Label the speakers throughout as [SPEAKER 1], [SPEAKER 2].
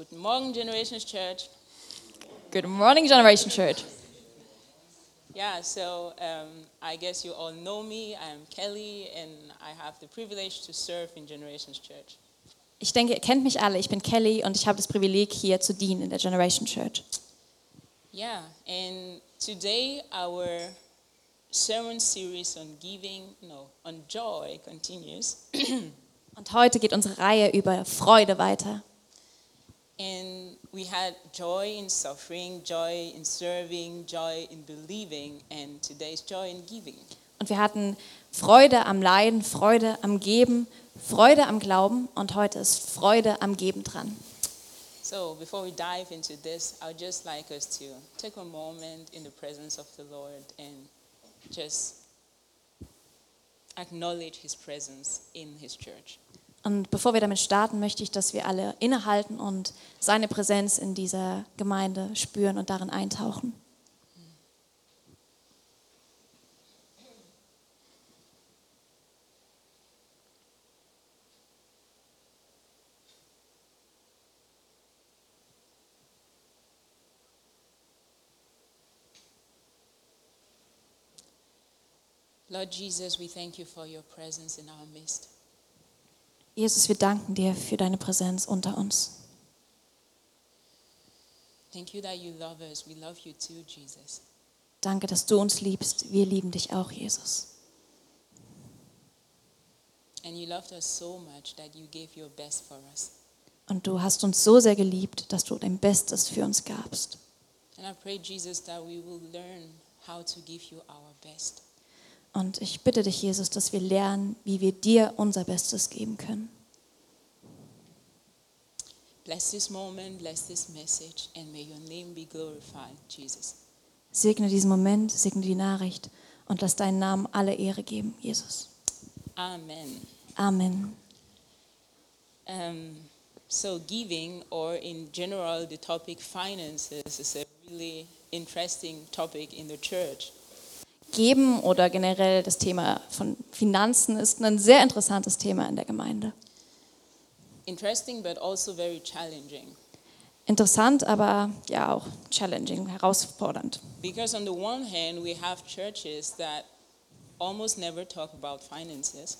[SPEAKER 1] Guten Morgen, Generations Church.
[SPEAKER 2] Good morning, Generation Church.
[SPEAKER 1] Yeah, so um, I guess you all know me. I'm Kelly, and I have the privilege to serve in Generations Church.
[SPEAKER 2] Ich denke, ihr kennt mich alle. Ich bin Kelly und ich habe das Privileg, hier zu dienen in der Generation Church.
[SPEAKER 1] Yeah, and today our sermon series on giving, no, on joy continues.
[SPEAKER 2] Und heute geht unsere Reihe über Freude weiter.
[SPEAKER 1] And we had joy in suffering, joy in serving, joy in believing, and today's joy in giving.
[SPEAKER 2] Und wir hatten Freude am Leiden, Freude am Geben, Freude am Glauben und heute ist Freude am Geben dran.
[SPEAKER 1] So before we dive into this, I'd just like us to take a moment in the presence of the Lord and just acknowledge his presence in his church.
[SPEAKER 2] Und bevor wir damit starten, möchte ich, dass wir alle innehalten und seine Präsenz in dieser Gemeinde spüren und darin eintauchen.
[SPEAKER 1] Lord Jesus, we thank you for your presence in our midst.
[SPEAKER 2] Jesus, wir danken dir für deine Präsenz unter uns.
[SPEAKER 1] Thank you that you love us. We love you too, Jesus.
[SPEAKER 2] Danke, dass du uns liebst. Wir lieben dich auch, Jesus.
[SPEAKER 1] And you loved us so much that you gave your best for us.
[SPEAKER 2] Und du hast uns so sehr geliebt, dass du dein Bestes für uns gabst.
[SPEAKER 1] And I pray, Jesus, that we will learn how to give you our best.
[SPEAKER 2] Und ich bitte dich, Jesus, dass wir lernen, wie wir dir unser Bestes geben können.
[SPEAKER 1] Bless this moment, bless this message, and may your name be glorified, Jesus.
[SPEAKER 2] Segne diesen Moment, segne die Nachricht und lass deinen Namen alle Ehre geben, Jesus.
[SPEAKER 1] Amen.
[SPEAKER 2] Amen.
[SPEAKER 1] Um, so, giving, or in general, the topic finances, is a really interesting topic in the church.
[SPEAKER 2] Geben oder generell das Thema von Finanzen ist ein sehr interessantes Thema in der Gemeinde.
[SPEAKER 1] Interesting, but also very challenging.
[SPEAKER 2] Interessant, aber ja auch challenging, herausfordernd.
[SPEAKER 1] Because, on the one hand, we have churches that almost never talk about finances.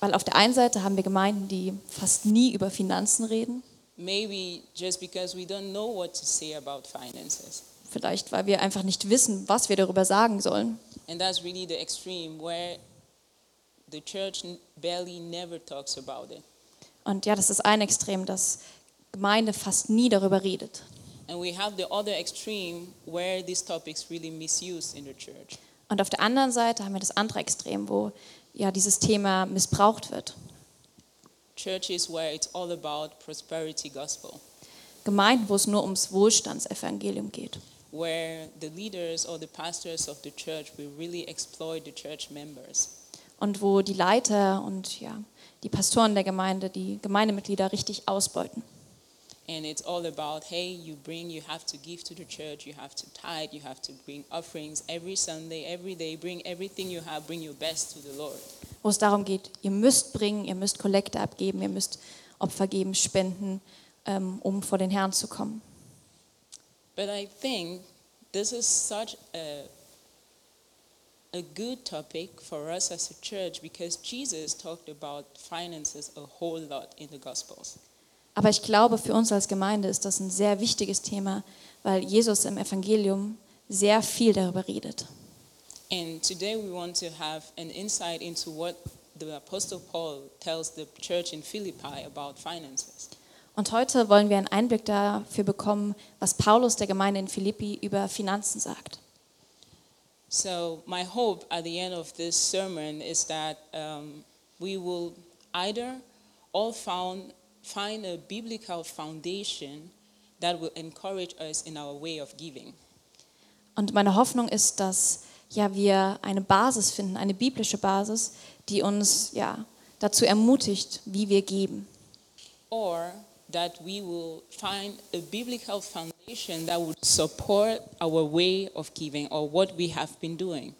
[SPEAKER 2] Weil auf der einen Seite haben wir Gemeinden, die fast nie über Finanzen reden.
[SPEAKER 1] Maybe just because we don't know what to say about finances.
[SPEAKER 2] Vielleicht, weil wir einfach nicht wissen, was wir darüber sagen sollen.
[SPEAKER 1] And that's really the extreme where the church barely never talks about it.
[SPEAKER 2] Und ja, das ist ein Extrem, dass Gemeinde fast nie darüber redet.
[SPEAKER 1] And we have the other extreme where these topics really misused in the church.
[SPEAKER 2] Und auf der anderen Seite haben wir das andere Extrem, wo ja dieses Thema missbraucht wird.
[SPEAKER 1] Churches where it's all about prosperity gospel,
[SPEAKER 2] Gemeinden, wo es nur ums Wohlstandsevangelium geht.
[SPEAKER 1] Where the leaders or the pastors of the church will really exploit the church members.
[SPEAKER 2] Und wo die Leiter und ja, die Pastoren der Gemeinde die Gemeindemitglieder richtig ausbeuten.
[SPEAKER 1] And it's all about, hey, you bring, you have to give to the church, you have to tithe, you have to bring offerings every Sunday, every day, bring everything you have, bring your best to the Lord.
[SPEAKER 2] Wo es darum geht, ihr müsst bringen, ihr müsst Kollekte abgeben, ihr müsst Opfer geben, spenden, ähm, um vor den Herrn zu kommen.
[SPEAKER 1] But I think this is such a, a good topic for us as a church because Jesus talked about finances a whole lot in the Gospels.
[SPEAKER 2] Aber ich glaube, für uns als Gemeinde ist das ein sehr wichtiges Thema, weil Jesus im Evangelium sehr viel darüber redet.
[SPEAKER 1] And today we want to have an insight into what the Apostle Paul tells the church in Philippi about finances.
[SPEAKER 2] Und heute wollen wir einen Einblick dafür bekommen, was Paulus der Gemeinde in Philippi über Finanzen sagt.
[SPEAKER 1] So, my hope at the end of this sermon is that um, we will either all found, find a biblical foundation that will encourage us in our way of giving.
[SPEAKER 2] Und meine Hoffnung ist, dass ja, wir eine Basis finden, eine biblische Basis, die uns ja, dazu ermutigt, wie wir geben.
[SPEAKER 1] Or that we will find a biblical foundation that would support our way of giving or what we have been doing.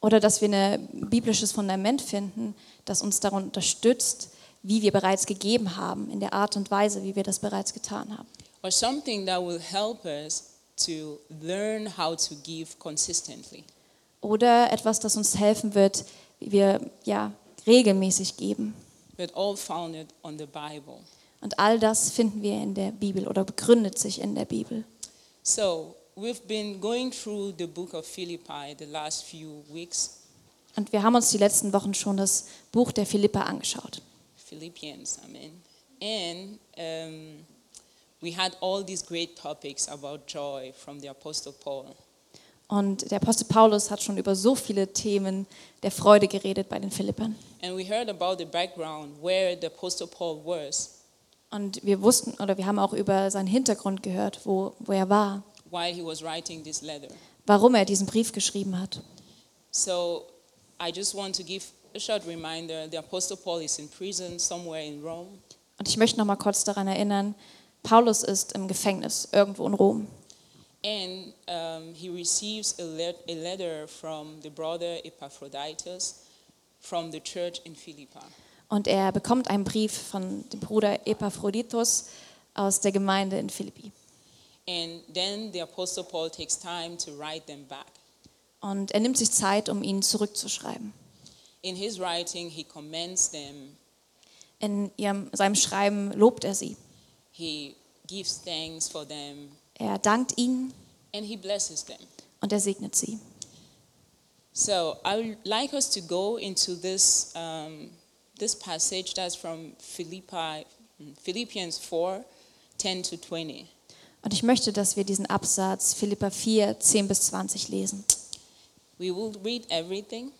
[SPEAKER 2] Oder dass wir ein biblisches Fundament finden, das uns daran unterstützt, wie wir bereits gegeben haben, in der Art und Weise, wie wir das bereits getan haben.
[SPEAKER 1] or something that will help us to learn how to give consistently.
[SPEAKER 2] oder etwas, das uns helfen wird, wie wir ja regelmäßig geben.
[SPEAKER 1] But all founded on the Bible.
[SPEAKER 2] Und all das finden wir in der Bibel oder begründet sich in der Bibel.
[SPEAKER 1] So, we've been going through the book of Philippi the last few weeks,
[SPEAKER 2] Und wir haben uns die letzten Wochen schon das Buch der Philippa angeschaut.
[SPEAKER 1] Philippians, I mean. And um, we had all these great topics about joy from the Apostle Paul.
[SPEAKER 2] Und der Apostel Paulus hat schon über so viele Themen der Freude geredet bei den Philippern.
[SPEAKER 1] And we heard about the background where the Apostle Paul was,
[SPEAKER 2] Und wir wussten oder wir haben auch über seinen Hintergrund gehört, wo, wo er war,
[SPEAKER 1] while he was writing this letter.
[SPEAKER 2] warum er diesen Brief geschrieben hat.
[SPEAKER 1] So I just want to give a short reminder the Apostle Paul is in prison somewhere in Rome.
[SPEAKER 2] Und ich möchte noch mal kurz daran erinnern, Paulus ist im Gefängnis irgendwo in Rom.
[SPEAKER 1] And um, he receives a, let- a letter from the brother Epaphroditus from the church in Philippi.
[SPEAKER 2] Und er bekommt einen Brief von dem Bruder Epaphroditus aus der Gemeinde in Philippi.
[SPEAKER 1] And then the Apostle Paul takes time to write them back.
[SPEAKER 2] Und er nimmt sich Zeit, um ihnen zurückzuschreiben.
[SPEAKER 1] In his writing, he commends them,
[SPEAKER 2] In ihrem, seinem Schreiben lobt er sie.
[SPEAKER 1] he gives thanks for them,
[SPEAKER 2] Er dankt ihnen
[SPEAKER 1] and he blesses them.
[SPEAKER 2] und er segnet sie.
[SPEAKER 1] So I would like us to go into this, um, this passage that's from Philippi, Philippians 4 10 to 20.
[SPEAKER 2] Und ich möchte, dass wir diesen Absatz Philippa 4, 10 bis 20 lesen.
[SPEAKER 1] We will read everything,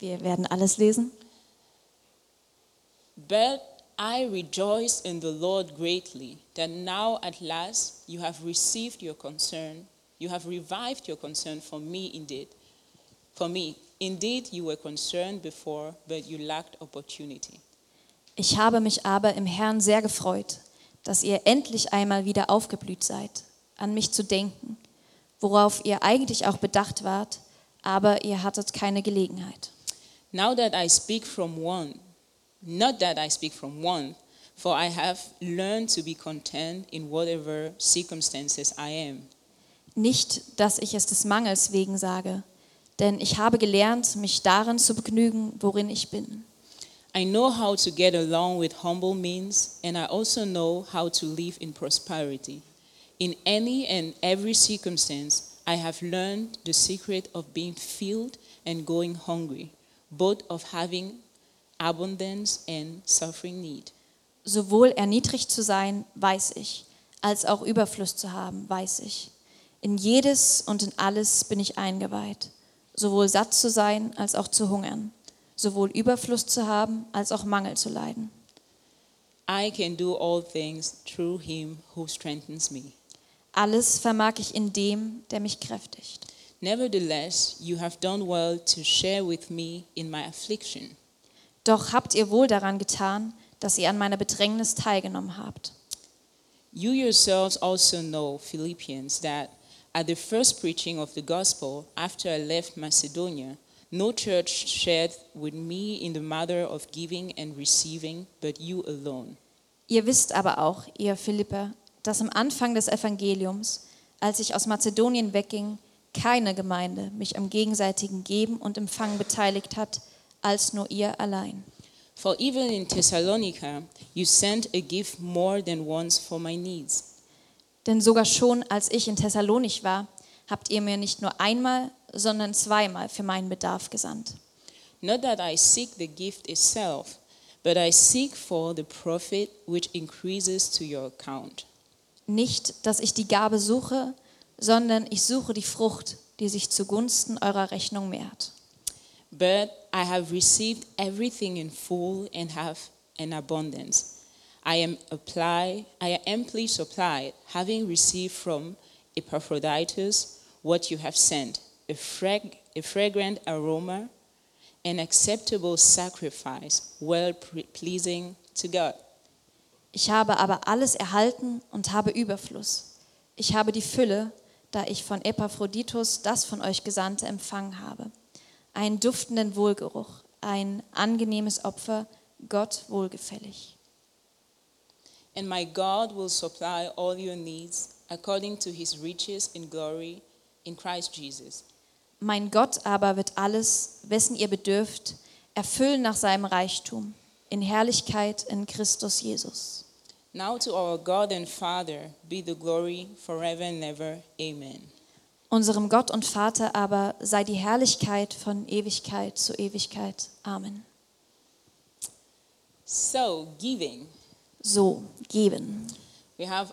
[SPEAKER 2] Wir werden alles lesen.
[SPEAKER 1] but I rejoice in the Lord greatly that now at last you have received your concern, you have revived your concern for me indeed. For me, indeed you were concerned before, but you lacked opportunity.
[SPEAKER 2] Ich habe mich aber im Herrn sehr gefreut, dass ihr endlich einmal wieder aufgeblüht seid, an mich zu denken, worauf ihr eigentlich auch bedacht wart, aber ihr hattet keine Gelegenheit.
[SPEAKER 1] Now that I speak from one, not that I speak from one, for I have learned to be content in whatever circumstances I am.
[SPEAKER 2] Nicht, dass ich es des Mangels wegen sage, denn ich habe gelernt, mich darin zu begnügen, worin ich bin.
[SPEAKER 1] I know how to get along with humble means, and I also know how to live in prosperity. In any and every circumstance, I have learned the secret of being filled and going hungry, both of having abundance and suffering need.
[SPEAKER 2] Sowohl erniedrigt zu sein, weiß ich, als auch Überfluss zu haben, weiß ich. In jedes und in alles bin ich eingeweiht, sowohl satt zu sein als auch zu hungern, sowohl Überfluss zu haben als auch Mangel zu leiden.
[SPEAKER 1] I can do all things through him who strengthens me.
[SPEAKER 2] Alles vermag ich in dem, der mich kräftigt.
[SPEAKER 1] Nevertheless, you have done well to share with me in my affliction.
[SPEAKER 2] Doch habt ihr wohl daran getan, dass ihr an meiner Bedrängnis teilgenommen habt.
[SPEAKER 1] You yourselves also know, Philippians, that at the first preaching of the gospel after I left Macedonia, no church shared with me in the matter of giving and receiving, but you alone.
[SPEAKER 2] Ihr wisst aber auch, ihr Philipper, dass am Anfang des Evangeliums, als ich aus Mazedonien wegging, keine Gemeinde mich am gegenseitigen Geben und Empfangen beteiligt hat, als nur ihr allein.
[SPEAKER 1] For even in Thessalonica, you sent a gift more than once for my needs.
[SPEAKER 2] Denn sogar schon als ich in Thessalonich war, habt ihr mir nicht nur einmal, sondern zweimal für meinen Bedarf gesandt.
[SPEAKER 1] Not that I seek the gift itself, but I seek for the profit which increases to your account.
[SPEAKER 2] Nicht, dass ich die Gabe suche, sondern ich suche die Frucht, die sich zugunsten eurer Rechnung mehrt.
[SPEAKER 1] But I have received everything in full and have an abundance. I am apply, I am amply supplied, having received from Epaphroditus what you have sent, a, frag, a fragrant aroma, an acceptable sacrifice, well pleasing to God.
[SPEAKER 2] Ich habe aber alles erhalten und habe Überfluss. Ich habe die Fülle, da ich von Epaphroditus das von euch Gesandte empfangen habe. Einen duftenden Wohlgeruch, ein angenehmes Opfer, Gott wohlgefällig.
[SPEAKER 1] And my God will supply all your needs according to his riches in glory in Christ Jesus.
[SPEAKER 2] Mein Gott aber wird alles, wessen ihr bedürft, erfüllen nach seinem Reichtum in Herrlichkeit in Christus Jesus.
[SPEAKER 1] Now to our God and Father be the glory forever and ever. Amen.
[SPEAKER 2] Unserem Gott und Vater aber sei die Herrlichkeit von Ewigkeit zu Ewigkeit. Amen.
[SPEAKER 1] So, giving.
[SPEAKER 2] So, geben. Wir haben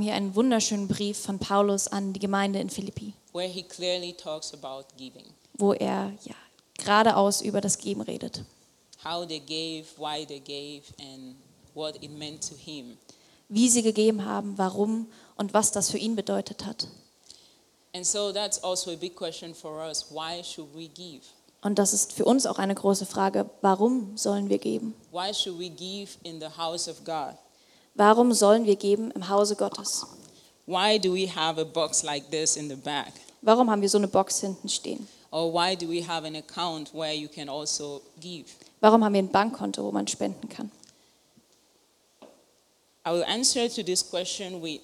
[SPEAKER 2] hier einen wunderschönen Brief von Paulus an die Gemeinde in Philippi,
[SPEAKER 1] where he clearly talks about giving.
[SPEAKER 2] wo er ja geradeaus über das Geben redet.
[SPEAKER 1] How they gave, why they gave, and what it meant to him.
[SPEAKER 2] Wie sie gegeben haben, warum und was das für ihn bedeutet hat.
[SPEAKER 1] And so that's also a big question for us. Why should we give?
[SPEAKER 2] Und das ist für uns auch eine große Frage. Warum sollen wir geben?
[SPEAKER 1] Why should we give in the house of God?
[SPEAKER 2] Warum sollen wir geben im Hause Gottes?
[SPEAKER 1] Why do we have a box like this in the back?
[SPEAKER 2] Warum haben wir so eine Box hinten stehen?
[SPEAKER 1] Or why do we have an account where you can also give?
[SPEAKER 2] Warum haben wir ein Bankkonto, wo man spenden kann?
[SPEAKER 1] I will answer to this question with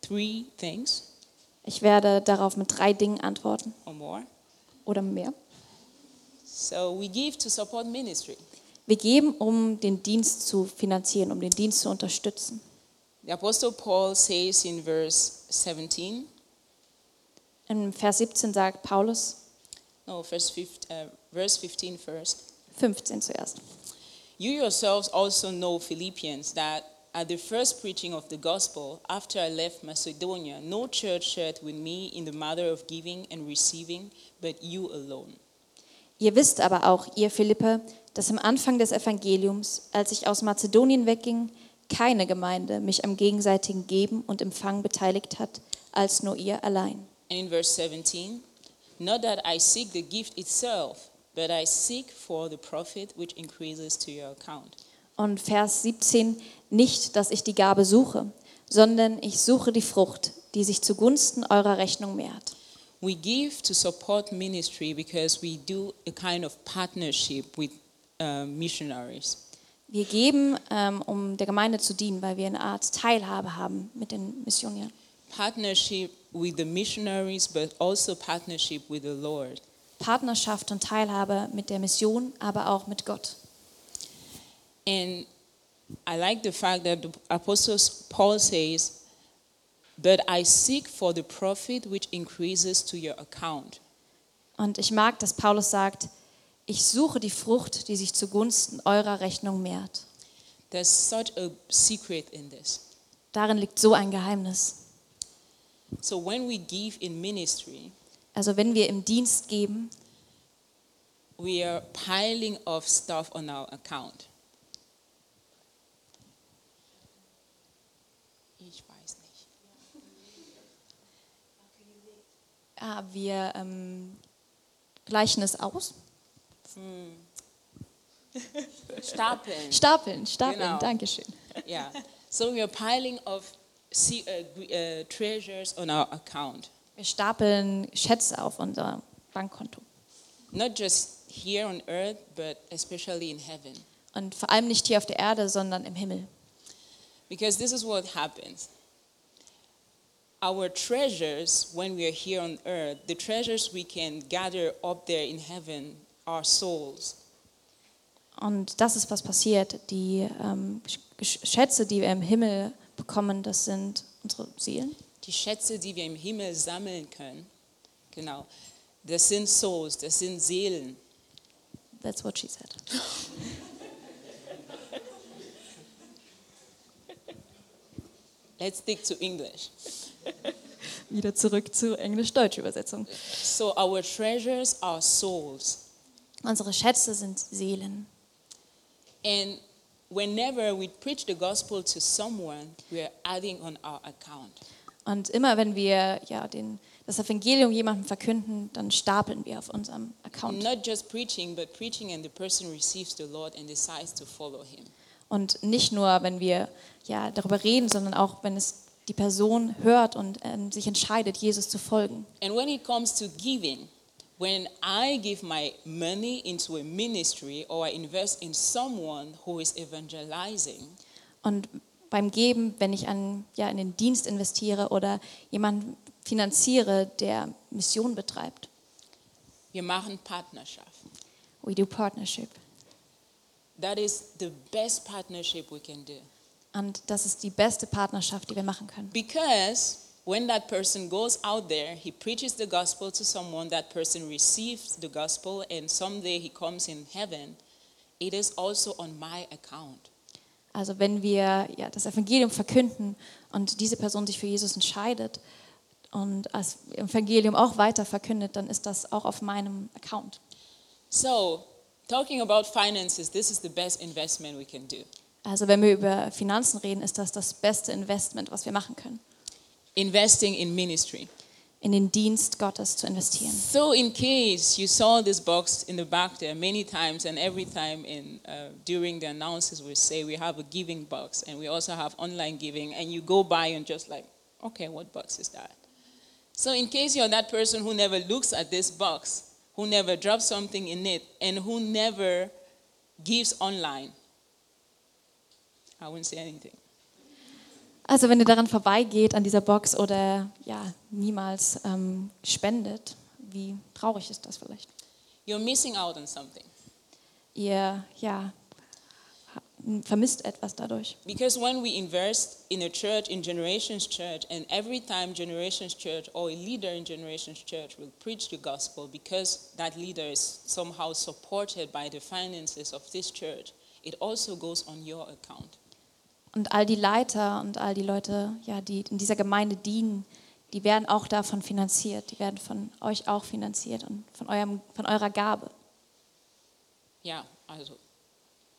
[SPEAKER 1] three things
[SPEAKER 2] Ich werde darauf mit drei Dingen antworten
[SPEAKER 1] or more.
[SPEAKER 2] oder mehr.
[SPEAKER 1] So we give to support ministry.
[SPEAKER 2] Wir geben, um den Dienst zu finanzieren, um den Dienst zu unterstützen.
[SPEAKER 1] The Apostle Paul says in verse 17,
[SPEAKER 2] Im Vers 17 sagt Paulus,
[SPEAKER 1] no, verse 15, uh, verse 15 first.
[SPEAKER 2] 15 zuerst.
[SPEAKER 1] You yourselves also know, Philippians, that at the first preaching of the gospel, after I left Macedonia, no church shared with me in the matter of giving and receiving, but you alone.
[SPEAKER 2] Ihr wisst aber auch, ihr Philippe, dass am Anfang des Evangeliums, als ich aus Mazedonien wegging, keine Gemeinde mich am gegenseitigen Geben und Empfang beteiligt hat, als nur ihr allein.
[SPEAKER 1] And in verse 17, not that I seek the gift itself, but I seek for the profit which increases to your account.
[SPEAKER 2] Und Vers 17, nicht, dass ich die Gabe suche, sondern ich suche die Frucht, die sich zugunsten eurer Rechnung mehrt.
[SPEAKER 1] We give to support ministry because we do a kind of partnership with uh, missionaries.
[SPEAKER 2] Wir geben, ähm, um der Gemeinde zu dienen, weil wir eine Art Teilhabe haben mit den Missionären.
[SPEAKER 1] Partnership with the missionaries, but also partnership with the Lord.
[SPEAKER 2] Partnerschaft und Teilhabe mit der Mission, aber auch mit Gott.
[SPEAKER 1] And I like the fact that the Apostle Paul says, But I seek for the profit which increases to your account.
[SPEAKER 2] Und ich mag, dass Paulus sagt, ich suche die Frucht, die sich zugunsten eurer Rechnung mehrt.
[SPEAKER 1] There's such a secret in this.
[SPEAKER 2] Darin liegt so ein Geheimnis.
[SPEAKER 1] So when we give in ministry,
[SPEAKER 2] Also wenn wir im Dienst geben,
[SPEAKER 1] we are piling of stuff on our account. Ich weiß nicht.
[SPEAKER 2] Ah, wir ähm, gleichen es aus.
[SPEAKER 1] Stapeln.
[SPEAKER 2] Stapeln, stapeln,
[SPEAKER 1] Genau.
[SPEAKER 2] Dankeschön.
[SPEAKER 1] yeah. So we are piling of uh, uh, treasures on our account.
[SPEAKER 2] Wir stapeln Schätze auf unser Bankkonto.
[SPEAKER 1] Not just here on earth, but especially in heaven.
[SPEAKER 2] Und vor allem nicht hier auf der Erde, sondern im Himmel.
[SPEAKER 1] Because this is what happens. Our treasures, when we are here on earth, the treasures we can gather up there in heaven are souls.
[SPEAKER 2] Und das ist, was passiert. Die ähm, Sch- Schätze, die wir im Himmel bekommen, das sind unsere Seelen.
[SPEAKER 1] Die Schätze, die wir im Himmel sammeln können, genau, das sind Souls, das sind Seelen.
[SPEAKER 2] That's what she said.
[SPEAKER 1] Let's stick to English.
[SPEAKER 2] Wieder zurück zur englisch-deutschen Übersetzung.
[SPEAKER 1] So our treasures are souls.
[SPEAKER 2] Unsere Schätze sind Seelen.
[SPEAKER 1] And whenever we preach the gospel to someone, we are adding on our account.
[SPEAKER 2] Und immer wenn wir ja, den, das Evangelium jemandem verkünden, dann stapeln wir auf unserem Account.
[SPEAKER 1] Not just preaching, but preaching and the person receives the Lord and decides to follow him.
[SPEAKER 2] Und nicht nur, wenn wir ja, darüber reden, sondern auch, wenn es die Person hört und ähm, sich entscheidet, Jesus zu folgen.
[SPEAKER 1] And when it comes to giving, when I give my money into a ministry or I invest in someone who is evangelizing,
[SPEAKER 2] Und beim Geben, wenn ich an, ja, in den Dienst investiere oder jemanden finanziere, der Mission betreibt.
[SPEAKER 1] wir machen Partnerschaft.
[SPEAKER 2] We do partnership.
[SPEAKER 1] That is the best partnership we can do.
[SPEAKER 2] Und das ist die beste Partnerschaft, die wir machen können.
[SPEAKER 1] Because when that person goes out there, he preaches the gospel to someone, that person receives the gospel, and someday he comes in heaven, it is also on my account.
[SPEAKER 2] Also wenn wir ja, das Evangelium verkünden und diese Person sich für Jesus entscheidet und das Evangelium auch weiter verkündet, dann ist das auch auf meinem Account.
[SPEAKER 1] So, talking about finances, this is the best investment we can do.
[SPEAKER 2] Also wenn wir über Finanzen reden, ist das das beste Investment, was wir machen können,
[SPEAKER 1] Investing in ministry.
[SPEAKER 2] in den Dienst Gottes zu investieren.
[SPEAKER 1] So, in case you saw this box in the back there many times, and every time in uh, during the announcements, we say we have a giving box, and we also have online giving, and you go by and just like, okay, what box is that? So, in case you're that person who never looks at this box, who never drops something in it, and who never gives online, I wouldn't say anything.
[SPEAKER 2] Also wenn ihr daran vorbeigeht an dieser Box oder ja niemals ähm, spendet, wie traurig ist das vielleicht?
[SPEAKER 1] You're missing out on something.
[SPEAKER 2] Ihr ja vermisst etwas dadurch.
[SPEAKER 1] Because when we invest in a church, in Generations Church, and every time Generations Church or a leader in Generations Church will preach the gospel, because that leader is somehow supported by the finances of this church, it also goes on your account.
[SPEAKER 2] Und all die Leiter und all die Leute, ja, die in dieser Gemeinde dienen, die werden auch davon finanziert. Die werden von euch auch finanziert und von, eurem, von eurer Gabe.
[SPEAKER 1] Yeah, also,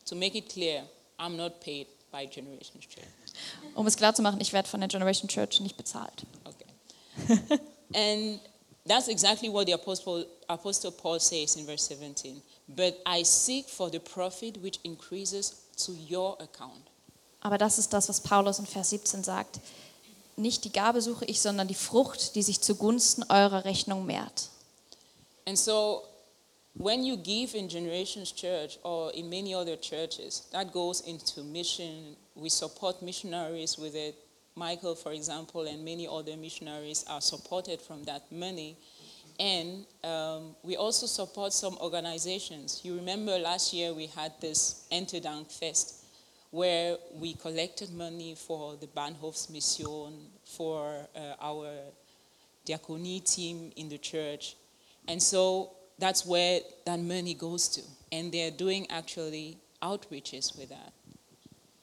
[SPEAKER 1] to make it clear, I'm not paid by Generations Church.
[SPEAKER 2] Um es klar zu machen, ich werde von der Generation Church nicht bezahlt.
[SPEAKER 1] Okay. and that's exactly what the Apostle, Apostle Paul says in verse 17. But I seek for the profit which increases to your account.
[SPEAKER 2] Aber das ist das, was Paulus in Vers 17 sagt. Nicht die Gabe suche ich, sondern die Frucht, die sich zugunsten eurer Rechnung mehrt.
[SPEAKER 1] And so when you give in Generations Church or in many other churches, that goes into mission. We support missionaries with it. Michael, for example, and many other missionaries are supported from that money. And um, we also support some organizations. You remember last year we had this Enterdank Fest where we collected money for the Bahnhofsmission, for uh, our diaconie team in the church. And so that's where that money goes to. And they're doing actually outreaches with that.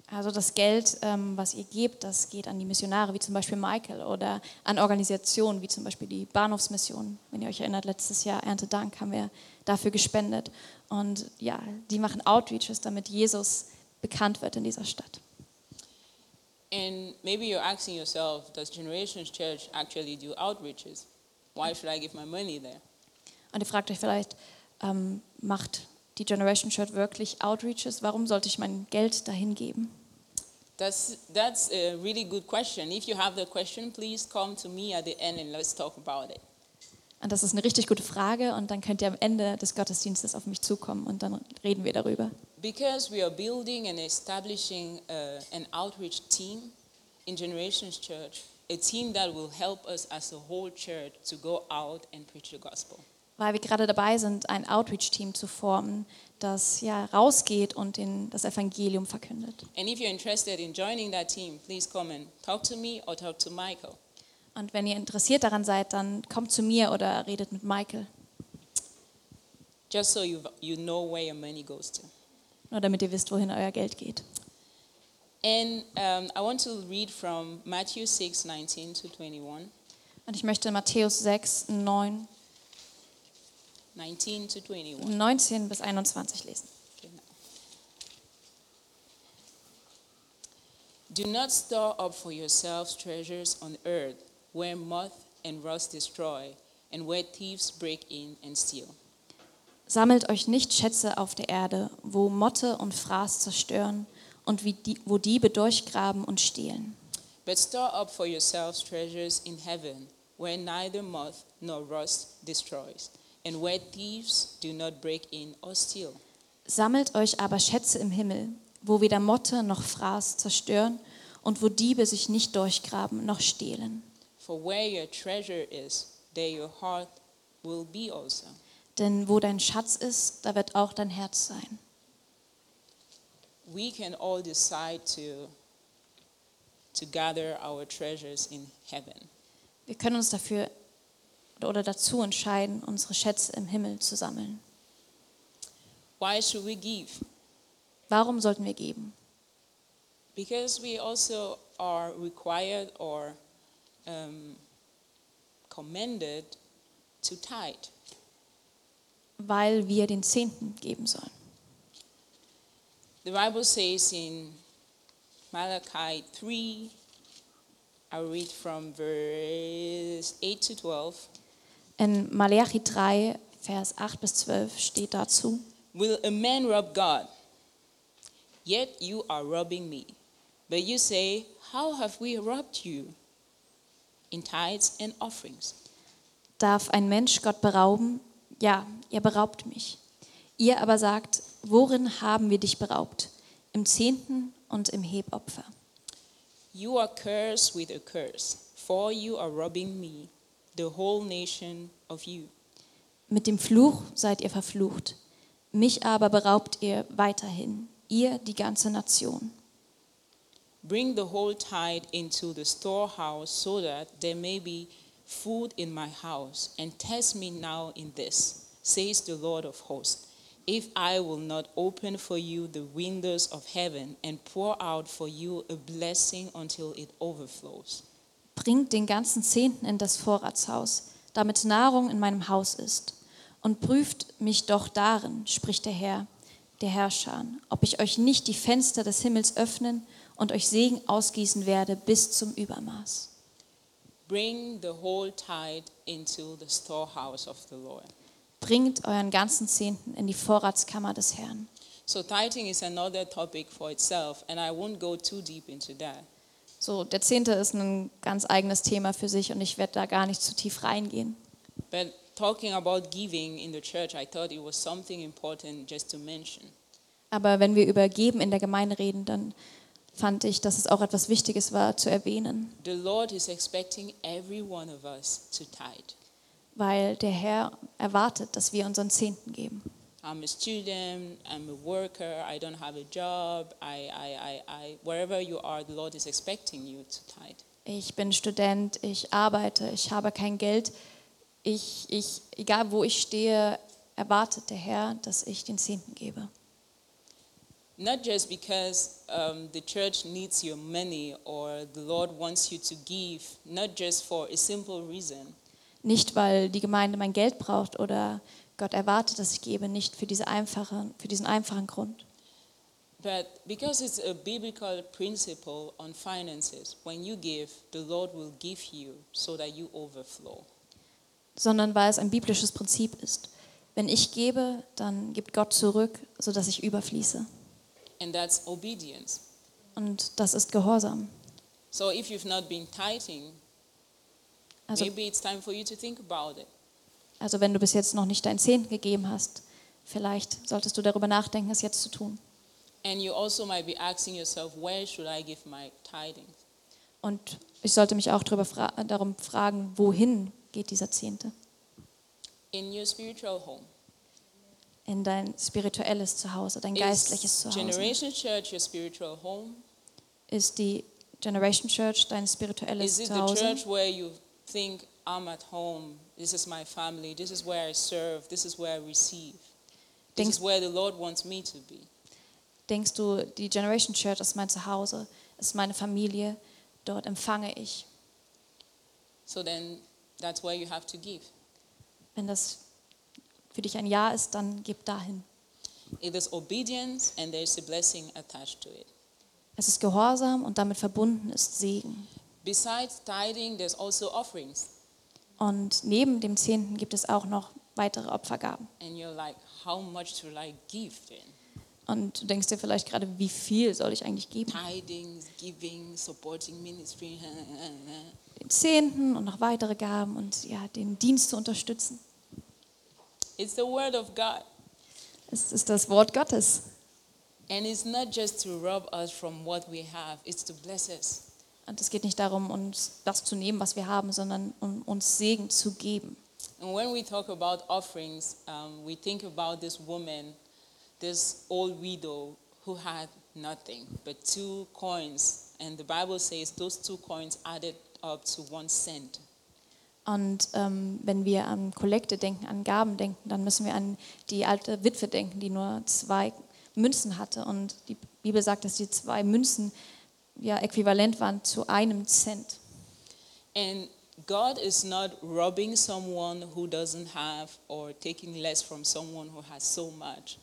[SPEAKER 2] Also das Geld, ähm, was ihr gebt, das geht an die Missionare, wie zum Beispiel Michael, oder an Organisationen, wie zum Beispiel die Bahnhofsmission. Wenn ihr euch erinnert, letztes Jahr Erntedank haben wir dafür gespendet. Und ja, die machen Outreaches, damit Jesus bekannt wird in dieser Stadt.
[SPEAKER 1] And maybe you're asking yourself, does Generations Church actually do outreaches? Why should I give my money there?
[SPEAKER 2] Und ihr fragt euch vielleicht, ähm, macht die Generation Church wirklich Outreaches? Warum sollte ich mein Geld dahin geben?
[SPEAKER 1] That's, that's a really good question. If you have the question, please come to me at the end and let's talk about it.
[SPEAKER 2] Und das ist eine richtig gute Frage und dann könnt ihr am Ende des Gottesdienstes auf mich zukommen und dann reden wir darüber.
[SPEAKER 1] Because we are building and establishing uh, an outreach team in Generations Church, a team that will help us as a whole church to go out and preach the gospel.
[SPEAKER 2] Weil wir gerade dabei sind, ein Outreach-Team zu formen, das ja rausgeht und den, das Evangelium verkündet.
[SPEAKER 1] And if you're interested in joining that team, please come and talk to me or talk to Michael.
[SPEAKER 2] Und wenn ihr interessiert daran seid, dann kommt zu mir oder redet mit Michael.
[SPEAKER 1] just so you you know where your money goes to.
[SPEAKER 2] Nur damit ihr wisst, wohin euer Geld geht.
[SPEAKER 1] And um, I want to read from Matthew 6, 19 to 21.
[SPEAKER 2] Und ich möchte Matthäus 6, 9,
[SPEAKER 1] 19 to 21.
[SPEAKER 2] 19 bis 21 lesen.
[SPEAKER 1] Genau. Do not store up for yourselves treasures on earth, where moth and rust destroy, and where thieves break in and steal.
[SPEAKER 2] Sammelt euch nicht Schätze auf der Erde, wo Motte und Fraß zerstören und die, wo Diebe durchgraben und stehlen.
[SPEAKER 1] But store up for yourselves treasures in heaven, where neither moth nor rust destroys, and where thieves do not break in or steal.
[SPEAKER 2] Sammelt euch aber Schätze im Himmel, wo weder Motte noch Fraß zerstören und wo Diebe sich nicht durchgraben noch stehlen.
[SPEAKER 1] For where your treasure is, there your heart will be also.
[SPEAKER 2] Denn wo dein Schatz ist, da wird auch dein Herz sein.
[SPEAKER 1] We can all decide to, to gather our treasures in heaven.
[SPEAKER 2] Wir können uns dafür oder dazu entscheiden, unsere Schätze im Himmel zu sammeln.
[SPEAKER 1] Why should we give?
[SPEAKER 2] Warum sollten wir geben?
[SPEAKER 1] Because we also are required or um, commended to tithe.
[SPEAKER 2] Weil wir den Zehnten geben sollen.
[SPEAKER 1] The Bible says in Malachi 3, I read from verse 8 to 12.
[SPEAKER 2] In Malachi 3, Vers 8 bis 12 steht dazu,
[SPEAKER 1] Will a man rob God? Yet you are robbing me. But you say, How have we robbed you? In tithes and offerings.
[SPEAKER 2] darf ein Mensch Gott berauben? Ja, ihr beraubt mich. Ihr aber sagt, worin haben wir dich beraubt? Im Zehnten und im Hebopfer.
[SPEAKER 1] You are cursed with a curse, for you are robbing me, the whole nation of you.
[SPEAKER 2] Mit dem Fluch seid ihr verflucht. Mich aber beraubt ihr weiterhin, ihr die ganze Nation.
[SPEAKER 1] Bring the whole tithe into the storehouse so that there may be food in my house, and test me now in this, says the Lord of hosts, if I will not open for you the windows of heaven and pour out for you a blessing until it overflows.
[SPEAKER 2] Bringt den ganzen Zehnten in das Vorratshaus, damit Nahrung in meinem Haus ist. Und prüft mich doch darin, spricht der Herr, der Herrscher, ob ich euch nicht die Fenster des Himmels öffnen und euch Segen ausgießen werde bis zum Übermaß.
[SPEAKER 1] Bring the whole tithe into the storehouse of the Lord.
[SPEAKER 2] Bringt euren ganzen Zehnten in die Vorratskammer des Herrn.
[SPEAKER 1] So, tithing is another topic for itself, and I won't go too deep into that.
[SPEAKER 2] So, der Zehnte ist ein ganz eigenes Thema für sich und ich werde da gar nicht zu tief reingehen.
[SPEAKER 1] But talking about giving in the church, I thought it was something important just to mention.
[SPEAKER 2] Aber wenn wir über Geben in der Gemeinde reden, dann fand ich, dass es auch etwas Wichtiges war zu erwähnen,
[SPEAKER 1] The Lord is expecting every one of us to tithe.
[SPEAKER 2] weil der Herr erwartet, dass wir unseren Zehnten geben.
[SPEAKER 1] I'm a student, I'm a worker, I don't have a job, I, I, I, I, wherever you are, the Lord is expecting you to tithe.
[SPEAKER 2] Ich bin Student, ich arbeite, ich habe kein Geld. Ich, ich, egal wo ich stehe, erwartet der Herr, dass ich den Zehnten gebe.
[SPEAKER 1] Not just because um, the church needs your money or the Lord wants you to give, not just for a simple reason,
[SPEAKER 2] Nicht, weil die Gemeinde mein Geld braucht oder Gott erwartet, dass ich gebe, nicht für, diese einfache, für diesen einfachen Grund,
[SPEAKER 1] but because it's a biblical principle on finances. When you give, the Lord will give you so that you overflow.
[SPEAKER 2] sondern weil es ein biblisches Prinzip ist. Wenn ich gebe, dann gibt Gott zurück, sodass ich überfließe.
[SPEAKER 1] And that's obedience.
[SPEAKER 2] Und das ist Gehorsam.
[SPEAKER 1] So if you've not been tithing,
[SPEAKER 2] Also,
[SPEAKER 1] maybe it's time for you to think about it.
[SPEAKER 2] also wenn du bis jetzt noch nicht deinen Zehnten gegeben hast, vielleicht solltest du darüber nachdenken, es jetzt zu tun.
[SPEAKER 1] And you also might be asking yourself, where should I give my tithing?
[SPEAKER 2] Und ich sollte mich auch darüber fra darum fragen, wohin geht dieser Zehnte?
[SPEAKER 1] In your spiritual home.
[SPEAKER 2] In dein spirituelles Zuhause, dein geistliches
[SPEAKER 1] Is
[SPEAKER 2] Zuhause.
[SPEAKER 1] Generation Church your spiritual home?
[SPEAKER 2] Ist die Generation Church dein spirituelles
[SPEAKER 1] Is it the
[SPEAKER 2] Zuhause?
[SPEAKER 1] church where you think, I'm at home, this is my family, this is where I serve, this is where I receive, this
[SPEAKER 2] Denkst-
[SPEAKER 1] is where the Lord wants me to be?
[SPEAKER 2] Denkst du, die Generation Church ist mein Zuhause, ist meine Familie, dort empfange ich.
[SPEAKER 1] So then that's where you have to give.
[SPEAKER 2] Wenn das für dich ein Ja ist, dann gib dahin.
[SPEAKER 1] It is obedience and there's a blessing attached to it.
[SPEAKER 2] Es ist Gehorsam und damit verbunden ist Segen.
[SPEAKER 1] Besides tithing, there's also offerings.
[SPEAKER 2] Und neben dem Zehnten gibt es auch noch weitere Opfergaben.
[SPEAKER 1] And you're like, how much should I give then?
[SPEAKER 2] Und du denkst dir vielleicht gerade, wie viel soll ich eigentlich geben?
[SPEAKER 1] Tithing, giving, supporting ministry.
[SPEAKER 2] Den Zehnten und noch weitere Gaben und ja, den Dienst zu unterstützen.
[SPEAKER 1] It's the word of God.
[SPEAKER 2] Es ist das Wort Gottes.
[SPEAKER 1] And it's not just to rob us from what we have, it's to bless us.
[SPEAKER 2] Und es geht nicht darum, uns das zu nehmen, was wir haben, sondern um uns Segen zu geben.
[SPEAKER 1] And when we talk about offerings, um, we think about this woman, this old widow who had nothing but two coins. And the Bible says those two coins added up to one cent.
[SPEAKER 2] Und ähm, wenn wir an Kollekte denken, an Gaben denken, dann müssen wir an die alte Witwe denken, die nur zwei Münzen hatte. Und die Bibel sagt, dass die zwei Münzen ja äquivalent waren zu einem Cent.
[SPEAKER 1] And God is not robbing someone who doesn't have or taking less from someone who has so much.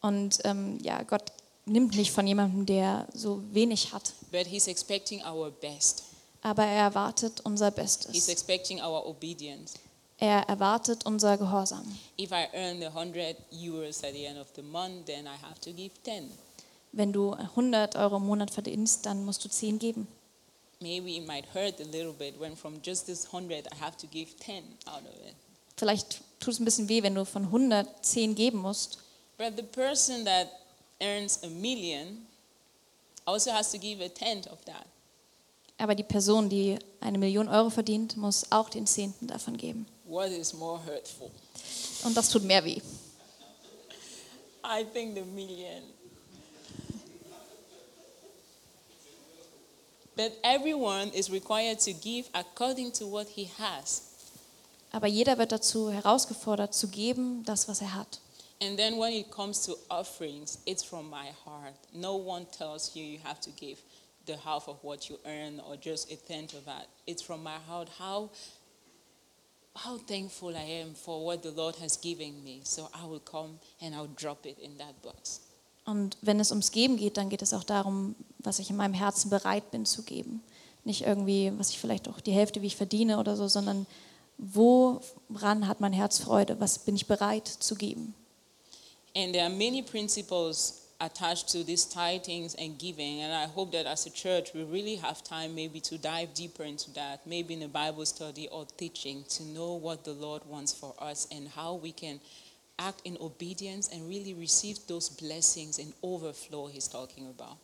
[SPEAKER 2] Und ähm, ja, Gott nimmt nicht von jemandem, der so wenig hat,
[SPEAKER 1] But He's expecting our best.
[SPEAKER 2] Aber er erwartet unser
[SPEAKER 1] He's
[SPEAKER 2] Bestes.
[SPEAKER 1] expecting our obedience.
[SPEAKER 2] Er erwartet unser Gehorsam.
[SPEAKER 1] If I earn the 100 euros at the end of the month, then I have to give 10.
[SPEAKER 2] Wenn du 100 Euro im Monat verdienst, dann musst du 10 geben.
[SPEAKER 1] Maybe it might hurt a little bit when from just this 100 I have to give 10 out of it.
[SPEAKER 2] Vielleicht tut es ein bisschen weh, wenn du von 100 10 geben musst.
[SPEAKER 1] But the person that earns a million also has to give a tenth of that.
[SPEAKER 2] Aber die Person, die eine Million Euro verdient, muss auch den Zehnten davon geben.
[SPEAKER 1] What is more hurtful?
[SPEAKER 2] Und das tut mehr weh.
[SPEAKER 1] I think the million. But everyone is required to give according to what he has.
[SPEAKER 2] Aber jeder wird dazu herausgefordert, zu geben, das, was er hat.
[SPEAKER 1] And then when it comes to offerings, it's from my heart. No one tells you you have to give the half of what you earn or just a tenth of that. It's from my heart how how thankful I am for what the Lord has given me. So I will come and I'll drop it in that box.
[SPEAKER 2] Und wenn es ums Geben geht, dann geht es auch darum, was ich in meinem Herzen bereit bin zu geben. Nicht irgendwie, was ich vielleicht auch die Hälfte, wie ich verdiene oder so, sondern woran hat mein Herz Freude? Was bin ich bereit zu geben?
[SPEAKER 1] And there are many principles attached to these tithings and giving. And I hope that as a church, we really have time maybe to dive deeper into that, maybe in a Bible study or teaching, to know what the Lord wants for us and how we can act in obedience and really receive those blessings in overflow He's talking about.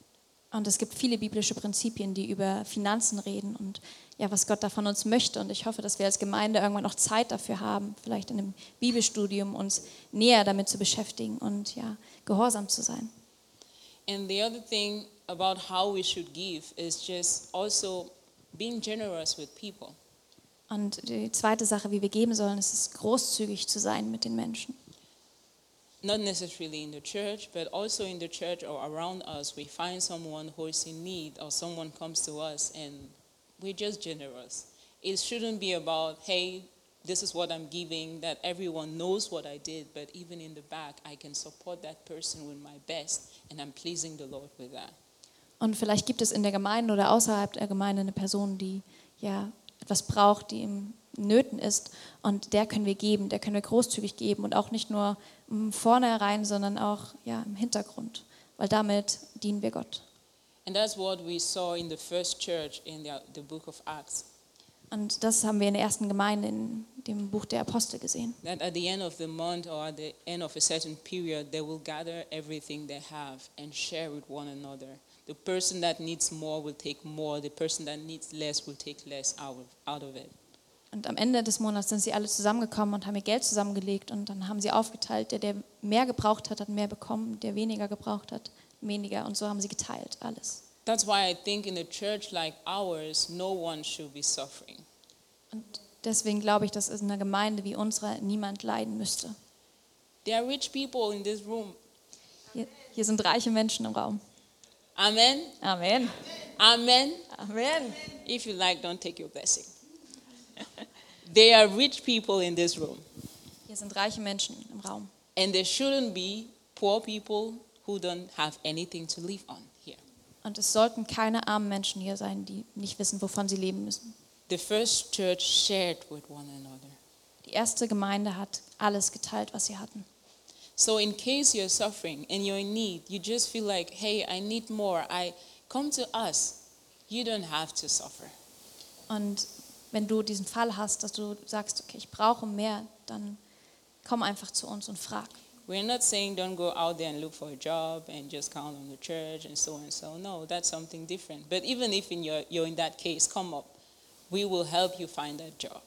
[SPEAKER 2] Und es gibt viele biblische Prinzipien, die über Finanzen reden und ja, was Gott da von uns möchte. Und ich hoffe, dass wir als Gemeinde irgendwann noch Zeit dafür haben, vielleicht in einem Bibelstudium uns näher damit zu beschäftigen und ja, gehorsam zu sein.
[SPEAKER 1] And the other thing about how we should give is just also being generous with people.
[SPEAKER 2] Und die zweite Sache, wie wir geben sollen, ist es großzügig zu sein mit den Menschen.
[SPEAKER 1] not necessarily in the church, but also in the church or around us, we find someone who is in need or someone comes to us and we're just generous. It shouldn't be about, hey, this is what I'm giving, that everyone knows what I did, but even in the back, I can support that person with my best and I'm pleasing the Lord with that.
[SPEAKER 2] Und vielleicht gibt es in der Gemeinde oder außerhalb der Gemeinde eine Person, die ja etwas braucht, die im Nöten ist. Und der können wir geben, der können wir großzügig geben und auch nicht nur vorne herein, sondern auch ja, im Hintergrund, weil damit dienen wir Gott.
[SPEAKER 1] And that's what we saw in the first church in the, the book of Acts.
[SPEAKER 2] Und das haben wir in der ersten Gemeinde in dem Buch der Apostel gesehen.
[SPEAKER 1] That at the end of the month or at the end of a certain period, they will gather everything they have and share with one another. The person that needs more will take more, the person that needs less will take less out of, out of it.
[SPEAKER 2] Und am Ende des Monats sind sie alle zusammengekommen und haben ihr Geld zusammengelegt und dann haben sie aufgeteilt. Der, der mehr gebraucht hat, hat mehr bekommen, der weniger gebraucht hat, weniger. Und so haben sie geteilt, alles.
[SPEAKER 1] That's why I think in a church like ours, no one should be suffering.
[SPEAKER 2] Und deswegen glaube ich, dass in einer Gemeinde wie unserer niemand leiden müsste.
[SPEAKER 1] There are rich people in this room.
[SPEAKER 2] Hier, hier sind reiche Menschen im Raum.
[SPEAKER 1] Amen.
[SPEAKER 2] Amen.
[SPEAKER 1] Amen.
[SPEAKER 2] Amen.
[SPEAKER 1] If you like, don't take your blessing. there are rich people in this room.
[SPEAKER 2] Hier sind reiche Menschen im Raum.
[SPEAKER 1] And there shouldn't be poor people who don't have anything to live on here.
[SPEAKER 2] Und es sollten keine armen Menschen hier sein, die nicht wissen, wovon sie leben müssen.
[SPEAKER 1] The first church shared with one another.
[SPEAKER 2] Die erste Gemeinde hat alles geteilt, was sie hatten.
[SPEAKER 1] So in case you're suffering and you're in need, you just feel like, hey, I need more. I come to us. You don't have to suffer.
[SPEAKER 2] Und wenn du diesen Fall hast, dass du sagst, okay, ich brauche mehr, dann Komm einfach zu uns und frag.
[SPEAKER 1] We're not saying don't go out there and look for a job and just count on the church and so and so. No, that's something different. But even if in your, you're in that case, come up. We will help you find that job.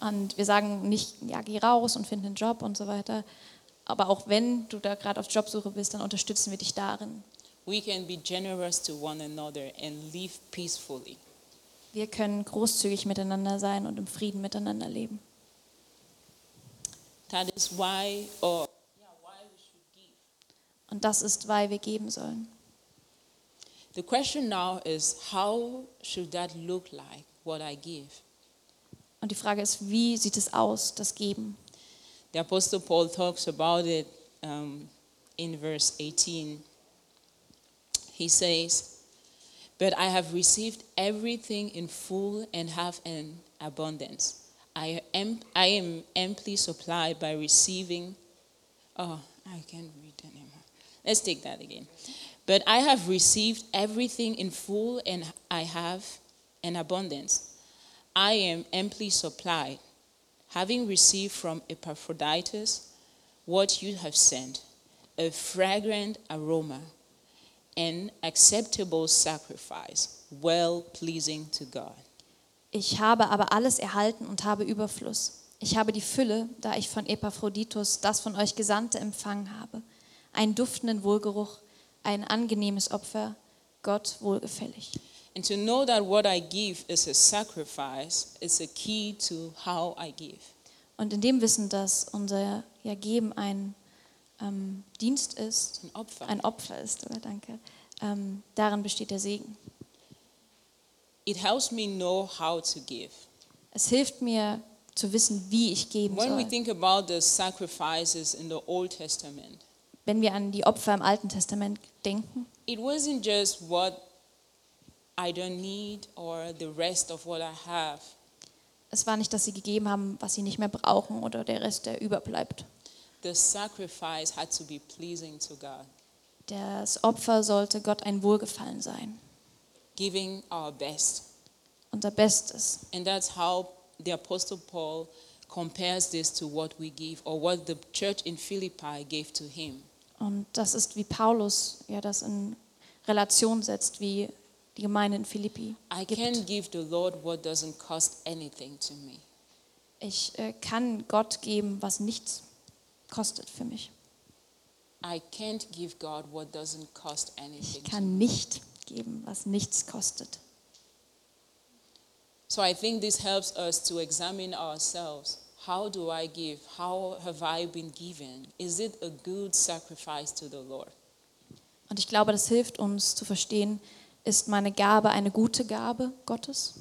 [SPEAKER 2] Und wir sagen nicht, ja, geh raus und find einen Job und so weiter. Aber auch wenn du da gerade auf Jobsuche bist, dann unterstützen wir dich darin.
[SPEAKER 1] We can be generous to one another and live peacefully.
[SPEAKER 2] Wir können großzügig miteinander sein und im Frieden miteinander leben.
[SPEAKER 1] That is why, or yeah, why we should give.
[SPEAKER 2] Und das ist, weil wir geben sollen.
[SPEAKER 1] The question now is, how should that look like? What I give.
[SPEAKER 2] Und die Frage ist, wie sieht es aus, das Geben?
[SPEAKER 1] The Apostle Paul talks about it um, in verse 18. He says, But I have received everything in full and have an abundance. I am, I am amply supplied by receiving. Oh, I can't read anymore. Let's take that again. But I have received everything in full and I have an abundance. I am amply supplied, having received from Epaphroditus what you have sent, a fragrant aroma, an acceptable sacrifice, well pleasing to God.
[SPEAKER 2] Ich habe aber alles erhalten und habe Überfluss. Ich habe die Fülle, da ich von Epaphroditus das von euch Gesandte empfangen habe. Einen duftenden Wohlgeruch, ein angenehmes Opfer, Gott wohlgefällig.
[SPEAKER 1] And to know that what I give is a sacrifice is a key to how I give.
[SPEAKER 2] Und in dem Wissen, dass unser ja, Geben ein ähm, Dienst ist,
[SPEAKER 1] Ein Opfer.
[SPEAKER 2] ein Opfer ist, oder danke, ähm, darin besteht der Segen.
[SPEAKER 1] It helps me know how to give.
[SPEAKER 2] Es hilft mir zu wissen, wie ich geben
[SPEAKER 1] When we
[SPEAKER 2] soll.
[SPEAKER 1] think about the sacrifices in the Old Testament,
[SPEAKER 2] Wenn wir an die Opfer im Alten Testament denken,
[SPEAKER 1] it wasn't just what I don't need or the rest of what I have.
[SPEAKER 2] es war nicht, dass sie gegeben haben, was sie nicht mehr brauchen oder der Rest, der überbleibt.
[SPEAKER 1] The sacrifice had to be pleasing to God,
[SPEAKER 2] Das Opfer sollte Gott ein Wohlgefallen sein,
[SPEAKER 1] giving our best.
[SPEAKER 2] unser Bestes.
[SPEAKER 1] And that's how the Apostle Paul compares this to what we give or what the church in Philippi gave to him.
[SPEAKER 2] Und das ist, wie Paulus ja das in Relation setzt, wie die Gemeinde in Philippi
[SPEAKER 1] I
[SPEAKER 2] gibt.
[SPEAKER 1] can't give the Lord what doesn't cost anything to me.
[SPEAKER 2] Ich äh, kann Gott geben, was nichts kostet für mich.
[SPEAKER 1] I can't give God what doesn't cost anything.
[SPEAKER 2] Ich kann nicht geben, was nichts kostet.
[SPEAKER 1] So I think this helps us to examine ourselves. How do I give? How have I been given? Is it a good sacrifice to the Lord?
[SPEAKER 2] Und ich glaube, das hilft uns zu verstehen, ist meine Gabe eine gute Gabe Gottes?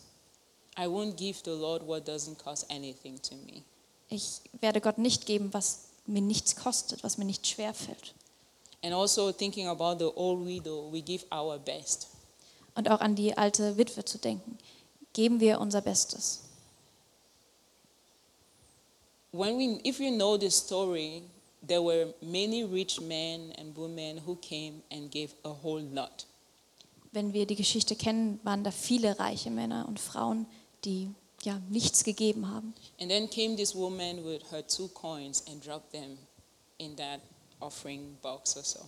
[SPEAKER 1] I won't give the Lord what doesn't cost anything to me.
[SPEAKER 2] Ich werde Gott nicht geben, was mir nichts kostet, was mir nicht schwerfällt.
[SPEAKER 1] And also thinking about the old widow, we give our best.
[SPEAKER 2] Und auch an die alte Witwe zu denken. Geben wir unser Bestes.
[SPEAKER 1] When we, if you know the story, there were many rich men and women who came and gave a whole lot.
[SPEAKER 2] Wenn wir die Geschichte kennen, waren da viele reiche Männer und Frauen, die ja nichts gegeben haben.
[SPEAKER 1] And then came this woman with her two coins and dropped them in that offering box or so.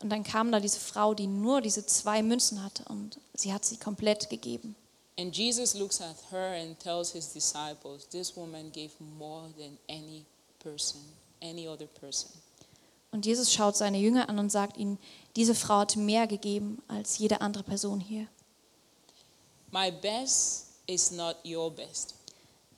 [SPEAKER 2] Und dann kam da diese Frau, die nur diese zwei Münzen hatte und sie hat sie komplett gegeben.
[SPEAKER 1] And Jesus looks at her and tells his disciples, This woman gave more than any person, any other person.
[SPEAKER 2] Und Jesus schaut seine Jünger an und sagt ihnen, diese Frau hat mehr gegeben als jede andere Person hier.
[SPEAKER 1] My best is not your best.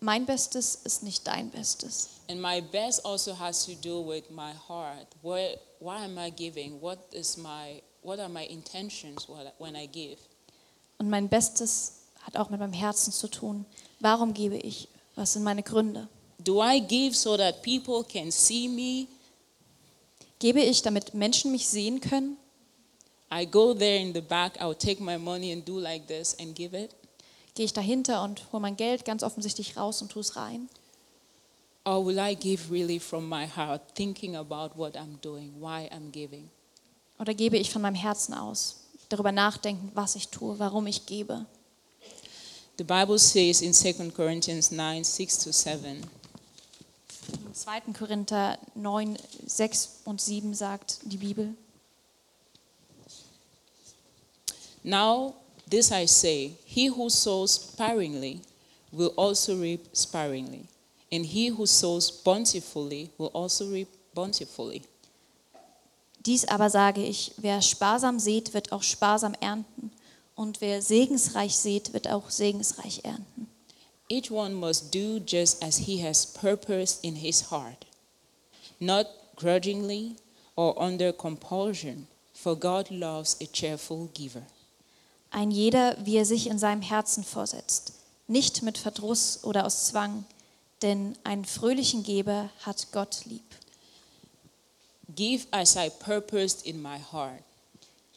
[SPEAKER 2] Mein Bestes ist nicht dein Bestes.
[SPEAKER 1] And my best also has to do with my heart. Where, why am I giving? What is my what are my intentions when- I give?
[SPEAKER 2] Und mein Bestes hat auch mit meinem Herzen zu tun. Warum gebe ich? Was sind meine Gründe?
[SPEAKER 1] Do I give so that people can see me?
[SPEAKER 2] Gebe ich, damit Menschen mich sehen können?
[SPEAKER 1] I go there in the back, I'll take my money and do like this and give it?
[SPEAKER 2] Gehe ich dahinter und hole mein Geld ganz offensichtlich raus und tue es rein?
[SPEAKER 1] Or will I give really from my heart, thinking about what I'm doing, why I'm giving?
[SPEAKER 2] Oder gebe ich von meinem Herzen aus? Darüber nachdenken, was ich tue, warum ich gebe.
[SPEAKER 1] The Bible says in 2 Corinthians 9 6 to 7.
[SPEAKER 2] 2. Korinther 9, 6 und 7 sagt die Bibel.
[SPEAKER 1] Now, this I say he who sows sparingly will also reap sparingly, and he who sows bountifully will also reap bountifully.
[SPEAKER 2] Dies aber sage ich, wer sparsam sät, wird auch sparsam ernten, und wer segensreich sät, wird auch segensreich ernten.
[SPEAKER 1] Each one must do just as he has purposed in his heart, not grudgingly or under compulsion, for God loves a cheerful giver.
[SPEAKER 2] Ein jeder, wie er sich in seinem Herzen vorsetzt, nicht mit Verdruss oder aus Zwang, denn einen fröhlichen Geber hat Gott lieb.
[SPEAKER 1] Give as I purposed in my heart.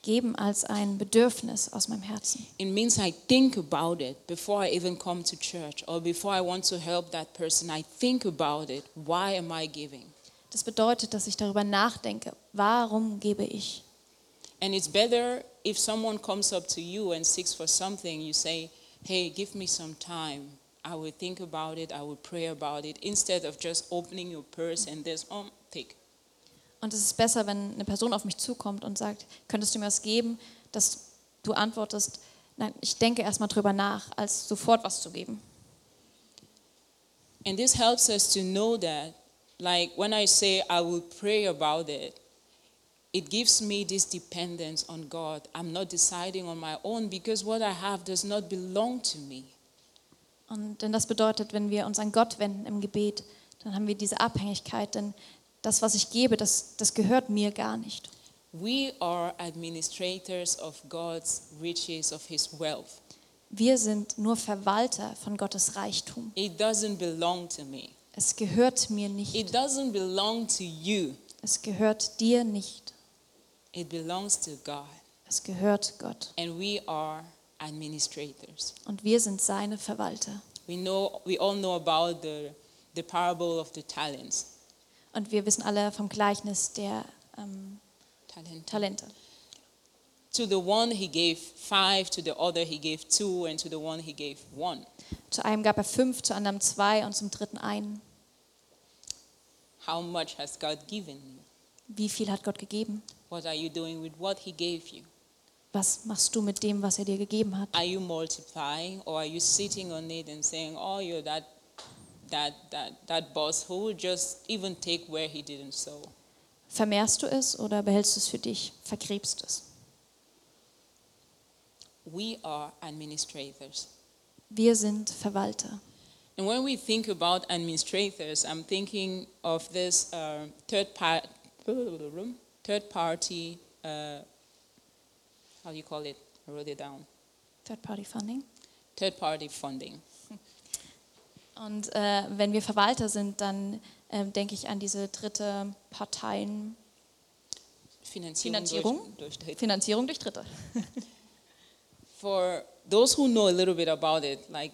[SPEAKER 2] Geben als ein Bedürfnis aus meinem Herzen.
[SPEAKER 1] It means I think about it before I even come to church or before I want to help that person. I think about it. Why am I giving?
[SPEAKER 2] Das bedeutet, dass ich darüber nachdenke, warum gebe ich?
[SPEAKER 1] And it's better if someone comes up to you and seeks for something, you say, Hey, give me some time. I will think about it, I will pray about it, instead of just opening your purse and there's, oh, take.
[SPEAKER 2] Und es ist besser, wenn eine Person auf mich zukommt und sagt, könntest du mir was geben, dass du antwortest, nein, ich denke erstmal drüber nach, als sofort was zu geben.
[SPEAKER 1] And this helps us to know that, like when I say I will pray about it, it gives me this dependence on God. I'm not deciding on my own because what I have does not belong to me.
[SPEAKER 2] Und denn das bedeutet, wenn wir uns an Gott wenden im Gebet, dann haben wir diese Abhängigkeit, denn das, was ich gebe, das, das gehört mir gar nicht.
[SPEAKER 1] We are administrators of God's riches, of His wealth.
[SPEAKER 2] Wir sind nur Verwalter von Gottes Reichtum.
[SPEAKER 1] It doesn't belong to me,
[SPEAKER 2] Es gehört mir nicht.
[SPEAKER 1] it doesn't belong to you,
[SPEAKER 2] Es gehört dir nicht.
[SPEAKER 1] It belongs to God.
[SPEAKER 2] Es gehört Gott.
[SPEAKER 1] And we are administrators.
[SPEAKER 2] Und wir sind seine Verwalter.
[SPEAKER 1] We know we all know about the, the parable of the talents.
[SPEAKER 2] Und wir wissen alle vom Gleichnis der ähm,
[SPEAKER 1] Talent.
[SPEAKER 2] Talente.
[SPEAKER 1] To the one he gave five, to the other he gave two, and to the one he gave one.
[SPEAKER 2] Zu einem gab er fünf, zu anderem zwei und zum dritten einen.
[SPEAKER 1] How much has God given?
[SPEAKER 2] Wie viel hat Gott gegeben?
[SPEAKER 1] What are you doing with what he gave you?
[SPEAKER 2] Was machst du mit dem, was er dir gegeben hat?
[SPEAKER 1] Are you multiplying or are you sitting on it and saying, Oh, you're that that that that boss who will just even take where he didn't sow?
[SPEAKER 2] Vermehrst du es oder behältst du es für dich? Vergräbst es?
[SPEAKER 1] We are administrators.
[SPEAKER 2] Wir sind Verwalter.
[SPEAKER 1] And when we think about administrators, I'm thinking of this uh, third, part, third party, uh, how do you call it? I wrote it down.
[SPEAKER 2] Third-Party Funding.
[SPEAKER 1] Third party funding.
[SPEAKER 2] Und äh, wenn wir Verwalter sind, dann äh, denke ich an diese dritte Parteien,
[SPEAKER 1] Finanzierung,
[SPEAKER 2] Finanzierung?
[SPEAKER 1] Durch, durch Dritte.
[SPEAKER 2] Finanzierung durch Dritte.
[SPEAKER 1] For those who know a little bit about it, like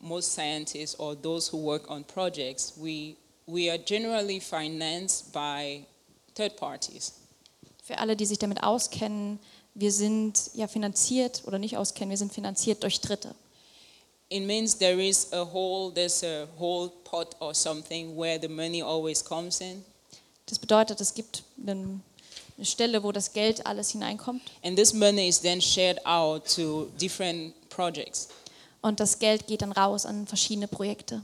[SPEAKER 1] most scientists or those who work on projects, we, we are generally financed by third parties.
[SPEAKER 2] Für alle, die sich damit auskennen, wir sind ja finanziert oder nicht auskennen, wir sind finanziert durch Dritte.
[SPEAKER 1] It means there is a whole, there's a whole pot or something where the money always comes in.
[SPEAKER 2] Das bedeutet, es gibt einen- eine Stelle, wo das Geld alles hineinkommt
[SPEAKER 1] And this money is then shared out to different projects.
[SPEAKER 2] und das Geld geht dann raus an verschiedene Projekte.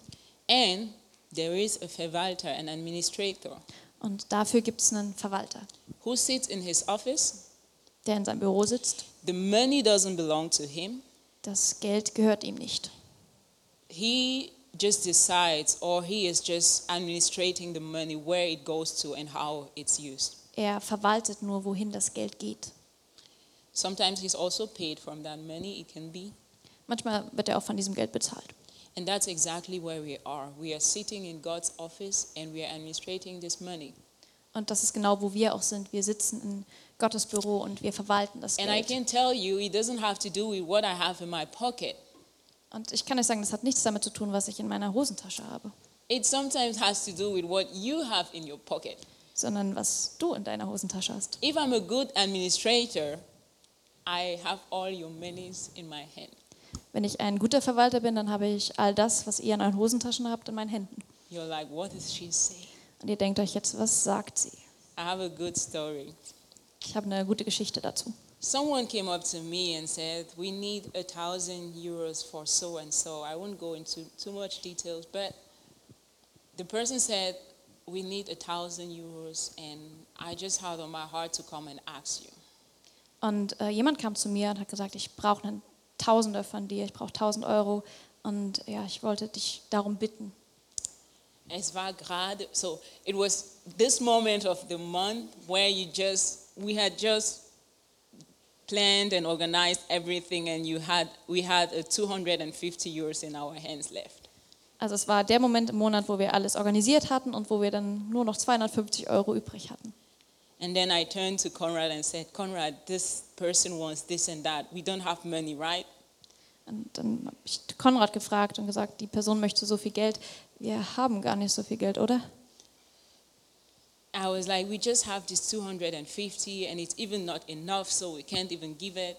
[SPEAKER 1] And there is a verwalter, an administrator,
[SPEAKER 2] Und dafür gibt es einen Verwalter,
[SPEAKER 1] who sits in his office.
[SPEAKER 2] der in seinem Büro sitzt.
[SPEAKER 1] The money doesn't belong to him.
[SPEAKER 2] Das Geld gehört ihm nicht.
[SPEAKER 1] He just decides, or he is just administrating the money, where it goes to and how it's used.
[SPEAKER 2] Er verwaltet nur, wohin das Geld geht.
[SPEAKER 1] Sometimes he's also paid from that money, it can be.
[SPEAKER 2] Manchmal wird er auch von diesem Geld bezahlt.
[SPEAKER 1] And that's exactly where we are. We are sitting in God's office and we are administrating this money.
[SPEAKER 2] Und das ist genau, wo wir auch sind. Wir sitzen in Gottes Büro und wir verwalten das
[SPEAKER 1] And I
[SPEAKER 2] Geld.
[SPEAKER 1] can tell you, it doesn't have to do with what I have in my pocket.
[SPEAKER 2] Und ich kann euch sagen, das hat nichts damit zu tun, was ich in meiner Hosentasche habe,
[SPEAKER 1] It sometimes has to do with what you have in your pocket.
[SPEAKER 2] sondern was du in deiner Hosentasche hast.
[SPEAKER 1] If I'm a good administrator, I have all your monies in my hand.
[SPEAKER 2] Wenn ich ein guter Verwalter bin, dann habe ich all das, was ihr in euren Hosentaschen habt, in meinen Händen.
[SPEAKER 1] You're like, what is she saying?
[SPEAKER 2] Und ihr denkt euch jetzt, was sagt sie?
[SPEAKER 1] I have a good story.
[SPEAKER 2] Ich habe eine gute Geschichte dazu.
[SPEAKER 1] Someone came up to me and said, We need a thousand euros for so and so. I won't go into too much details, but the person said, We need a thousand euros, and I just had on my heart to come and ask you.
[SPEAKER 2] Und äh, jemand kam zu mir und hat gesagt, ich brauche Tausender von dir, ich brauche 1000 Euro. Und ja, ich wollte dich darum bitten.
[SPEAKER 1] Es war gerade, so it was this moment of the month where you just, we had just planned and organized everything, and you had, we had a 250 euros in our hands left.
[SPEAKER 2] Also es war der Moment im Monat, wo wir alles organisiert hatten und wo wir dann nur noch 250 Euro übrig hatten.
[SPEAKER 1] And then I turned to Conrad and said, Conrad, this person wants this and that. We don't have money, right?
[SPEAKER 2] Und dann habe ich Konrad gefragt und gesagt, die Person möchte so viel Geld. Wir haben gar nicht so viel Geld, oder?
[SPEAKER 1] I was like, we just have this 250 and it's even not enough, so we can't even give it.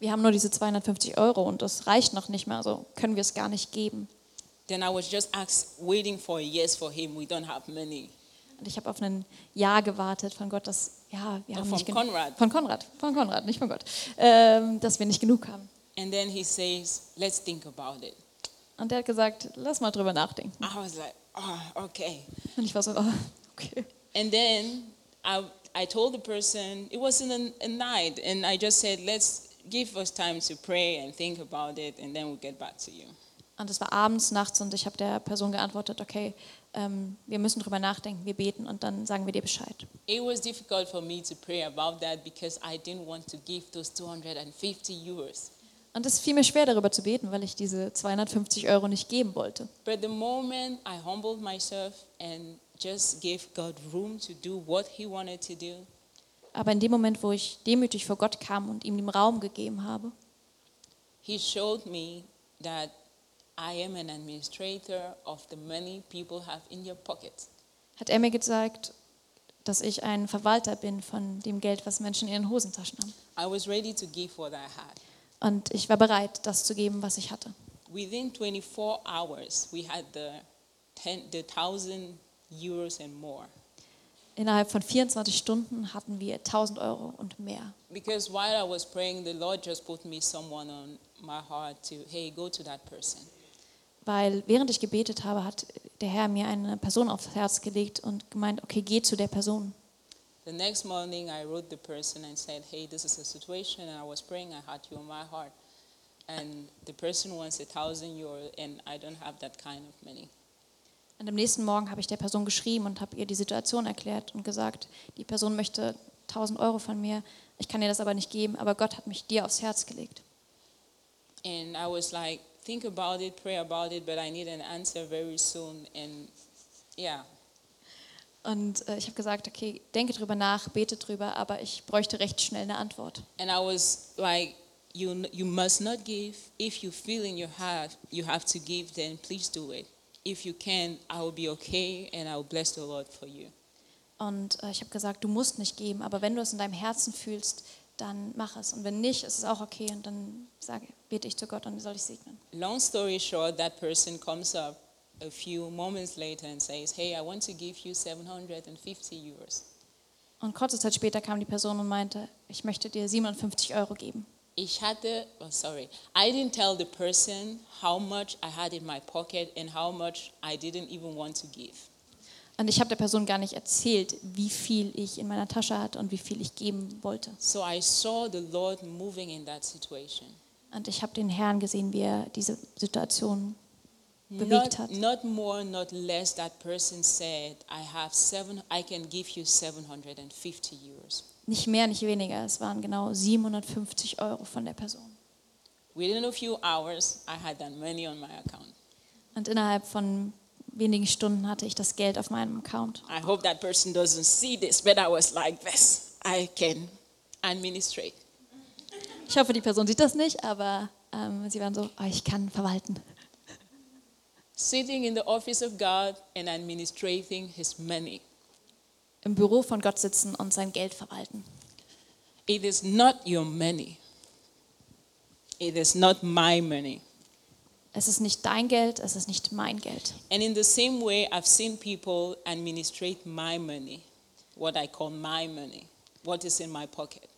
[SPEAKER 2] Wir haben nur diese 250 Euro und das reicht noch nicht mehr, also können wir es gar nicht geben.
[SPEAKER 1] Then I was just asked, waiting for a yes for him. We don't have money.
[SPEAKER 2] Und ich habe auf ein Ja gewartet von Gott, dass ja, wir
[SPEAKER 1] Oh,
[SPEAKER 2] haben nicht gen-
[SPEAKER 1] Konrad.
[SPEAKER 2] Von Konrad, von Konrad, nicht von Gott, ähm, dass wir nicht genug haben.
[SPEAKER 1] And then he says, let's think about it.
[SPEAKER 2] Und er hat gesagt, lass mal drüber nachdenken.
[SPEAKER 1] I was like, oh, okay.
[SPEAKER 2] Und ich war so, oh, okay.
[SPEAKER 1] And then I, I told the person, it wasn't a, a night, and I just said, let's give us time to pray and think about it, and then we'll get back to you.
[SPEAKER 2] Und es war abends, nachts und ich habe der Person geantwortet, okay, ähm, wir müssen drüber nachdenken, wir beten und dann sagen wir dir Bescheid.
[SPEAKER 1] It was difficult for me to pray about that because I didn't want to give those 250 euros.
[SPEAKER 2] Und es fiel mir schwer, darüber zu beten, weil ich diese 250 Euro nicht geben wollte.
[SPEAKER 1] But the moment I humbled myself and just gave God room to do what He wanted to do,
[SPEAKER 2] Aber in dem Moment, wo ich demütig vor Gott kam und ihm den Raum gegeben habe,
[SPEAKER 1] He showed me that I am an administrator of the money people have in your pockets.
[SPEAKER 2] hat er mir gezeigt, dass ich ein Verwalter bin von dem Geld, was Menschen in ihren Hosentaschen haben.
[SPEAKER 1] I was ready to give what I had.
[SPEAKER 2] Und ich war bereit, das zu geben, was ich hatte.
[SPEAKER 1] Within 24 hours, we had the, 10, the 1,000 euros and more.
[SPEAKER 2] Innerhalb von 24 Stunden hatten wir 1000 Euro und mehr.
[SPEAKER 1] Because while I was praying, the Lord just put me someone on my heart to, hey, go to that person.
[SPEAKER 2] Weil während ich gebetet habe, hat der Herr mir eine Person aufs Herz gelegt und gemeint, okay, geh zu der Person.
[SPEAKER 1] The next morning, I wrote the person and said, hey, this is a situation, and I was praying, I had you on my heart. And the person wants a thousand euro, and I don't have that kind of money.
[SPEAKER 2] Und am nächsten Morgen habe ich der Person geschrieben und habe ihr die Situation erklärt und gesagt, die Person möchte 1000 Euro von mir, ich kann ihr das aber nicht geben, aber Gott hat mich dir aufs Herz gelegt.
[SPEAKER 1] And I was like, think about it, pray about it, but I need an answer very soon. And yeah,
[SPEAKER 2] Und äh, ich habe gesagt, okay, denke drüber nach, bete drüber, aber ich bräuchte recht schnell eine Antwort.
[SPEAKER 1] and I was like, you, you must not give. If you feel in your heart you have to give, then please do it. If you can, I will be okay, and I will bless the Lord for you.
[SPEAKER 2] Und äh, ich habe gesagt, du musst nicht geben, aber wenn du es in deinem Herzen fühlst, dann mach es. Und wenn nicht, ist es auch okay. Und dann sage, bete ich zu Gott und soll dich segnen.
[SPEAKER 1] Long story short, that person comes up a few moments later and says, Hey, I want to give you 750 euros.
[SPEAKER 2] Und kurze Zeit später kam die Person und meinte, ich möchte dir 57 Euro geben.
[SPEAKER 1] Ich hatte, oh, sorry, I didn't tell the person how much I had in my pocket and how much I didn't even want to give.
[SPEAKER 2] Und ich habe der Person gar nicht erzählt, wie viel ich in meiner Tasche hatte und wie viel ich geben wollte.
[SPEAKER 1] So I saw the Lord moving in that situation.
[SPEAKER 2] Und ich habe den Herrn gesehen, wie er diese Situation bewegt
[SPEAKER 1] Not,
[SPEAKER 2] hat.
[SPEAKER 1] not more, not less, that person said, I have seven, I can give you 750 euros.
[SPEAKER 2] Nicht mehr, nicht weniger. Es waren genau 750 Euro von der Person.
[SPEAKER 1] Within a few hours, I had that money on my account.
[SPEAKER 2] Und innerhalb von wenigen Stunden hatte ich das Geld auf meinem Account.
[SPEAKER 1] I hope that person doesn't see this, but I was like this. I can administrate.
[SPEAKER 2] Ich hoffe, die Person sieht das nicht, aber ähm, sie waren so, oh, ich kann verwalten.
[SPEAKER 1] Sitting in the office of God and administrating his money.
[SPEAKER 2] Im Büro von Gott sitzen und sein Geld verwalten.
[SPEAKER 1] It is not your money. It is not my money.
[SPEAKER 2] Es ist nicht dein Geld, es ist nicht mein Geld.
[SPEAKER 1] And in the same way, I've seen people administrate my money, what I call my money, what is in my pocket.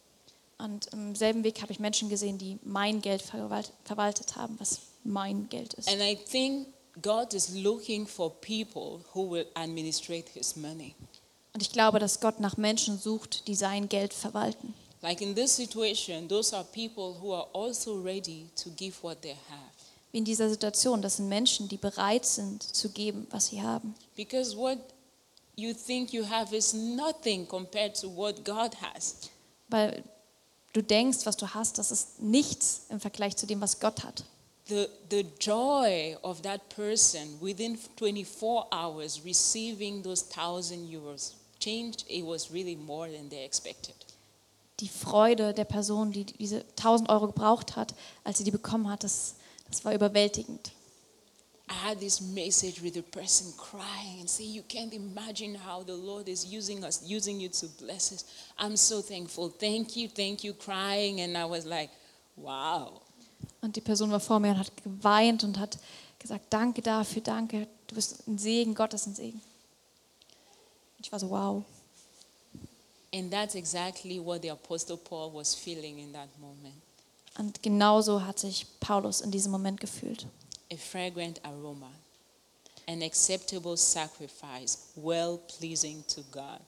[SPEAKER 2] Und im selben Weg habe ich Menschen gesehen, die mein Geld verwalt verwaltet haben, was mein Geld ist.
[SPEAKER 1] And I think God is looking for people who will administrate his money.
[SPEAKER 2] Und ich glaube, dass Gott nach Menschen sucht, die sein Geld verwalten.
[SPEAKER 1] Like in this situation, those are people who are also ready to give what they have.
[SPEAKER 2] Wie in dieser Situation, das sind Menschen, die bereit sind zu geben, was sie haben.
[SPEAKER 1] Because what you think you have is nothing compared to what God has.
[SPEAKER 2] Weil du denkst, was du hast, das ist nichts im Vergleich zu dem, was Gott hat.
[SPEAKER 1] The, the joy of that person within 24 hours receiving those thousand euros changed, it was really more than they expected.
[SPEAKER 2] Die Freude der Person, die diese 1000 Euro gebraucht hat, als sie die bekommen hat, das, das war überwältigend.
[SPEAKER 1] I had this message with the person crying and saying, You can't imagine how the Lord is using us, using you to bless us. I'm so thankful. Thank you, thank you, crying. And I was like, Wow.
[SPEAKER 2] Und die Person war vor mir und hat geweint und hat gesagt, danke dafür, danke, du bist ein Segen, Gott ist ein Segen. Und ich war so, wow.
[SPEAKER 1] And that's exactly what the Apostle Paul was feeling in that moment
[SPEAKER 2] Und genauso hat sich Paulus in diesem Moment gefühlt.
[SPEAKER 1] a fragrant aroma, an acceptable sacrifice, well pleasing to God.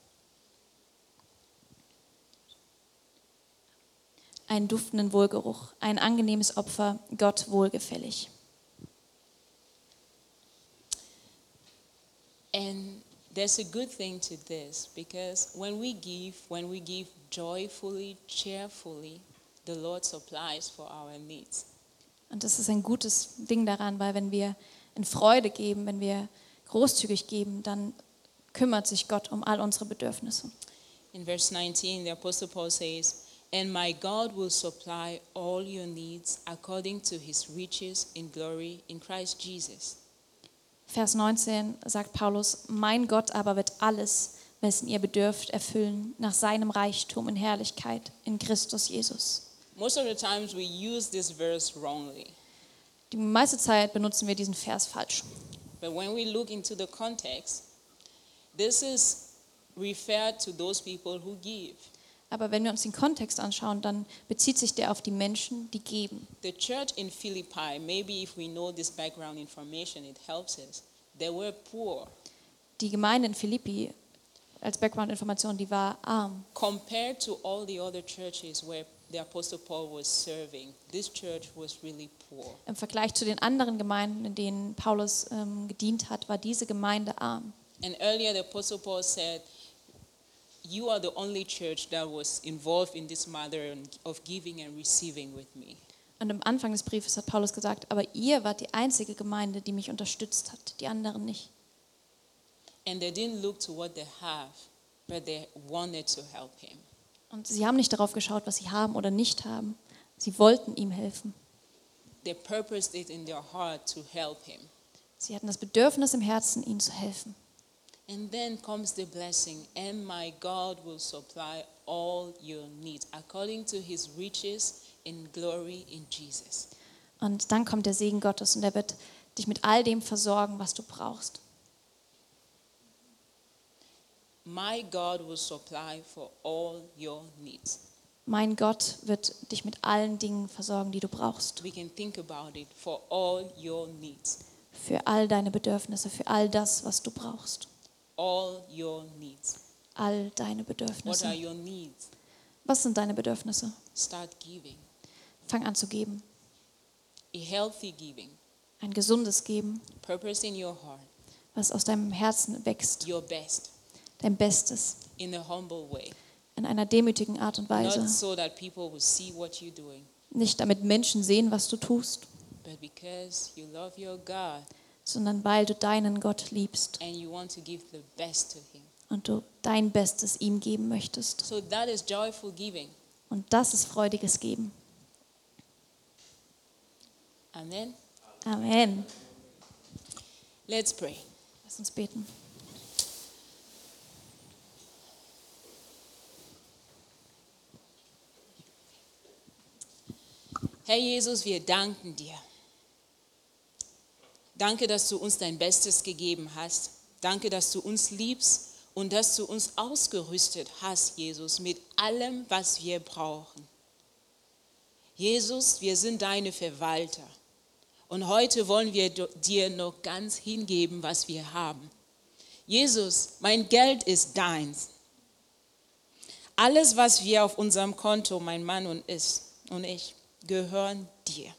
[SPEAKER 2] Einen duftenden Wohlgeruch, ein angenehmes Opfer, Gott wohlgefällig.
[SPEAKER 1] And there's a good thing to this because when we give, when we give joyfully, cheerfully, the Lord supplies for our needs.
[SPEAKER 2] Und das ist ein gutes Ding daran, weil wenn wir in Freude geben, wenn wir großzügig geben, dann kümmert sich Gott um all unsere Bedürfnisse.
[SPEAKER 1] In verse 19, the Apostle Paul says, And my God will supply all your needs according to his riches in glory in Christ Jesus.
[SPEAKER 2] Vers 19 sagt Paulus, mein Gott aber wird alles, wessen ihr bedürft, erfüllen nach seinem Reichtum in Herrlichkeit in Christus Jesus.
[SPEAKER 1] Most of the times we use this verse wrongly.
[SPEAKER 2] Die meiste Zeit benutzen wir diesen Vers falsch.
[SPEAKER 1] But when we look into the context, this is referred to those people who give.
[SPEAKER 2] Aber wenn wir uns den Kontext anschauen, dann bezieht sich der auf die Menschen, die geben.
[SPEAKER 1] The church in Philippi, maybe if we know this background information, it helps us. They were poor.
[SPEAKER 2] Die Gemeinde in Philippi, als Background-Information, die war arm.
[SPEAKER 1] Compared to all the other churches where the Apostle Paul was serving, this church was really poor.
[SPEAKER 2] Im Vergleich zu den anderen Gemeinden, in denen Paulus ähm, gedient hat, war diese Gemeinde arm.
[SPEAKER 1] And earlier, the Apostle Paul said, You are the only church that was involved in this matter of giving and receiving with me.
[SPEAKER 2] Und am Anfang des Briefes hat Paulus gesagt, aber ihr wart die einzige Gemeinde, die mich unterstützt hat, die anderen nicht.
[SPEAKER 1] And they didn't look to what they have, but they wanted to help him.
[SPEAKER 2] Und sie haben nicht darauf geschaut, was sie haben oder nicht haben. Sie wollten ihm helfen.
[SPEAKER 1] They purposed it in their heart to help him.
[SPEAKER 2] Sie hatten das Bedürfnis im Herzen, ihm zu helfen.
[SPEAKER 1] And then comes the blessing, and my God will supply all your needs according to his riches in glory in Jesus.
[SPEAKER 2] Und dann kommt der Segen Gottes und er wird dich mit all dem versorgen, was du brauchst.
[SPEAKER 1] My God will supply for all your needs.
[SPEAKER 2] Mein Gott wird dich mit allen Dingen versorgen, die du brauchst.
[SPEAKER 1] We can think about it for all your needs.
[SPEAKER 2] Für all deine Bedürfnisse, für all das, was du brauchst.
[SPEAKER 1] All your needs.
[SPEAKER 2] All deine
[SPEAKER 1] What are
[SPEAKER 2] Bedürfnisse.
[SPEAKER 1] your needs?
[SPEAKER 2] Was sind deine Bedürfnisse?
[SPEAKER 1] Start giving.
[SPEAKER 2] Fang an zu geben.
[SPEAKER 1] A healthy giving.
[SPEAKER 2] Ein gesundes Geben,
[SPEAKER 1] Purpose in your heart.
[SPEAKER 2] was aus deinem Herzen wächst.
[SPEAKER 1] Your best.
[SPEAKER 2] Dein Bestes.
[SPEAKER 1] In a humble way.
[SPEAKER 2] In einer demütigen Art und
[SPEAKER 1] Not
[SPEAKER 2] Weise.
[SPEAKER 1] so that people will see what you're doing,
[SPEAKER 2] Nicht damit Menschen sehen, was du tust,
[SPEAKER 1] but because you love your God
[SPEAKER 2] sondern weil du deinen Gott liebst
[SPEAKER 1] and you want to give the best to him.
[SPEAKER 2] und du dein Bestes ihm geben möchtest.
[SPEAKER 1] So that is joyful giving.
[SPEAKER 2] Und das ist freudiges Geben.
[SPEAKER 1] Amen.
[SPEAKER 2] Amen.
[SPEAKER 1] Let's pray.
[SPEAKER 2] Lass uns beten.
[SPEAKER 1] Herr Jesus, wir danken dir. Danke, dass du uns dein Bestes gegeben hast. Danke, dass du uns liebst und dass du uns ausgerüstet hast, Jesus, mit allem, was wir brauchen. Jesus, wir sind deine Verwalter. Und heute wollen wir dir noch ganz hingeben, was wir haben. Jesus, mein Geld ist deins. Alles, was wir auf unserem Konto, mein Mann und ich, gehören dir.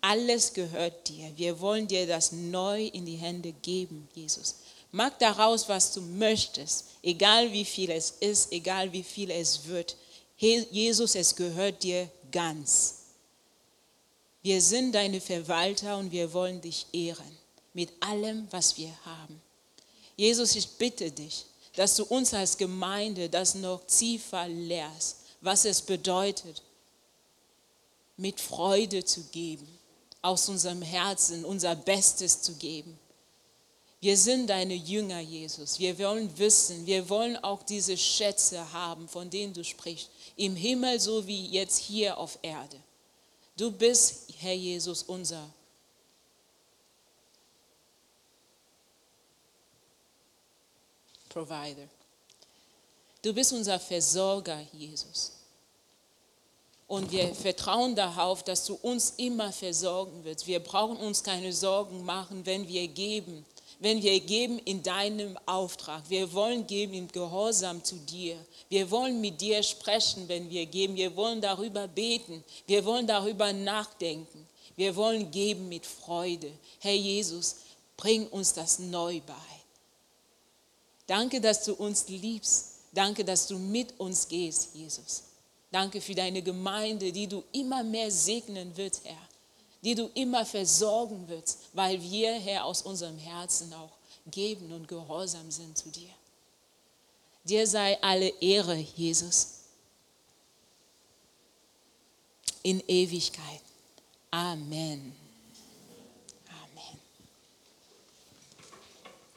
[SPEAKER 1] Alles gehört dir. Wir wollen dir das neu in die Hände geben, Jesus. Mach daraus, was du möchtest, egal wie viel es ist, egal wie viel es wird. Jesus, es gehört dir ganz. Wir sind deine Verwalter und wir wollen dich ehren mit allem, was wir haben. Jesus, ich bitte dich, dass du uns als Gemeinde das noch tiefer lehrst, was es bedeutet, mit Freude zu geben, aus unserem Herzen unser Bestes zu geben. Wir sind deine Jünger, Jesus. Wir wollen wissen, wir wollen auch diese Schätze haben, von denen du sprichst, im Himmel so wie jetzt hier auf Erde. Du bist, Herr Jesus, unser Provider. Du bist unser Versorger, Jesus. Und wir vertrauen darauf, dass du uns immer versorgen wirst. Wir brauchen uns keine Sorgen machen, wenn wir geben. Wenn wir geben in deinem Auftrag. Wir wollen geben im Gehorsam zu dir. Wir wollen mit dir sprechen, wenn wir geben. Wir wollen darüber beten. Wir wollen darüber nachdenken. Wir wollen geben mit Freude. Herr Jesus, bring uns das neu bei. Danke, dass du uns liebst. Danke, dass du mit uns gehst, Jesus. Danke für deine Gemeinde, die du immer mehr segnen wirst, Herr. Die du immer versorgen wirst, weil wir, Herr, aus unserem Herzen auch geben und gehorsam sind zu dir. Dir sei alle Ehre, Jesus, in Ewigkeit. Amen.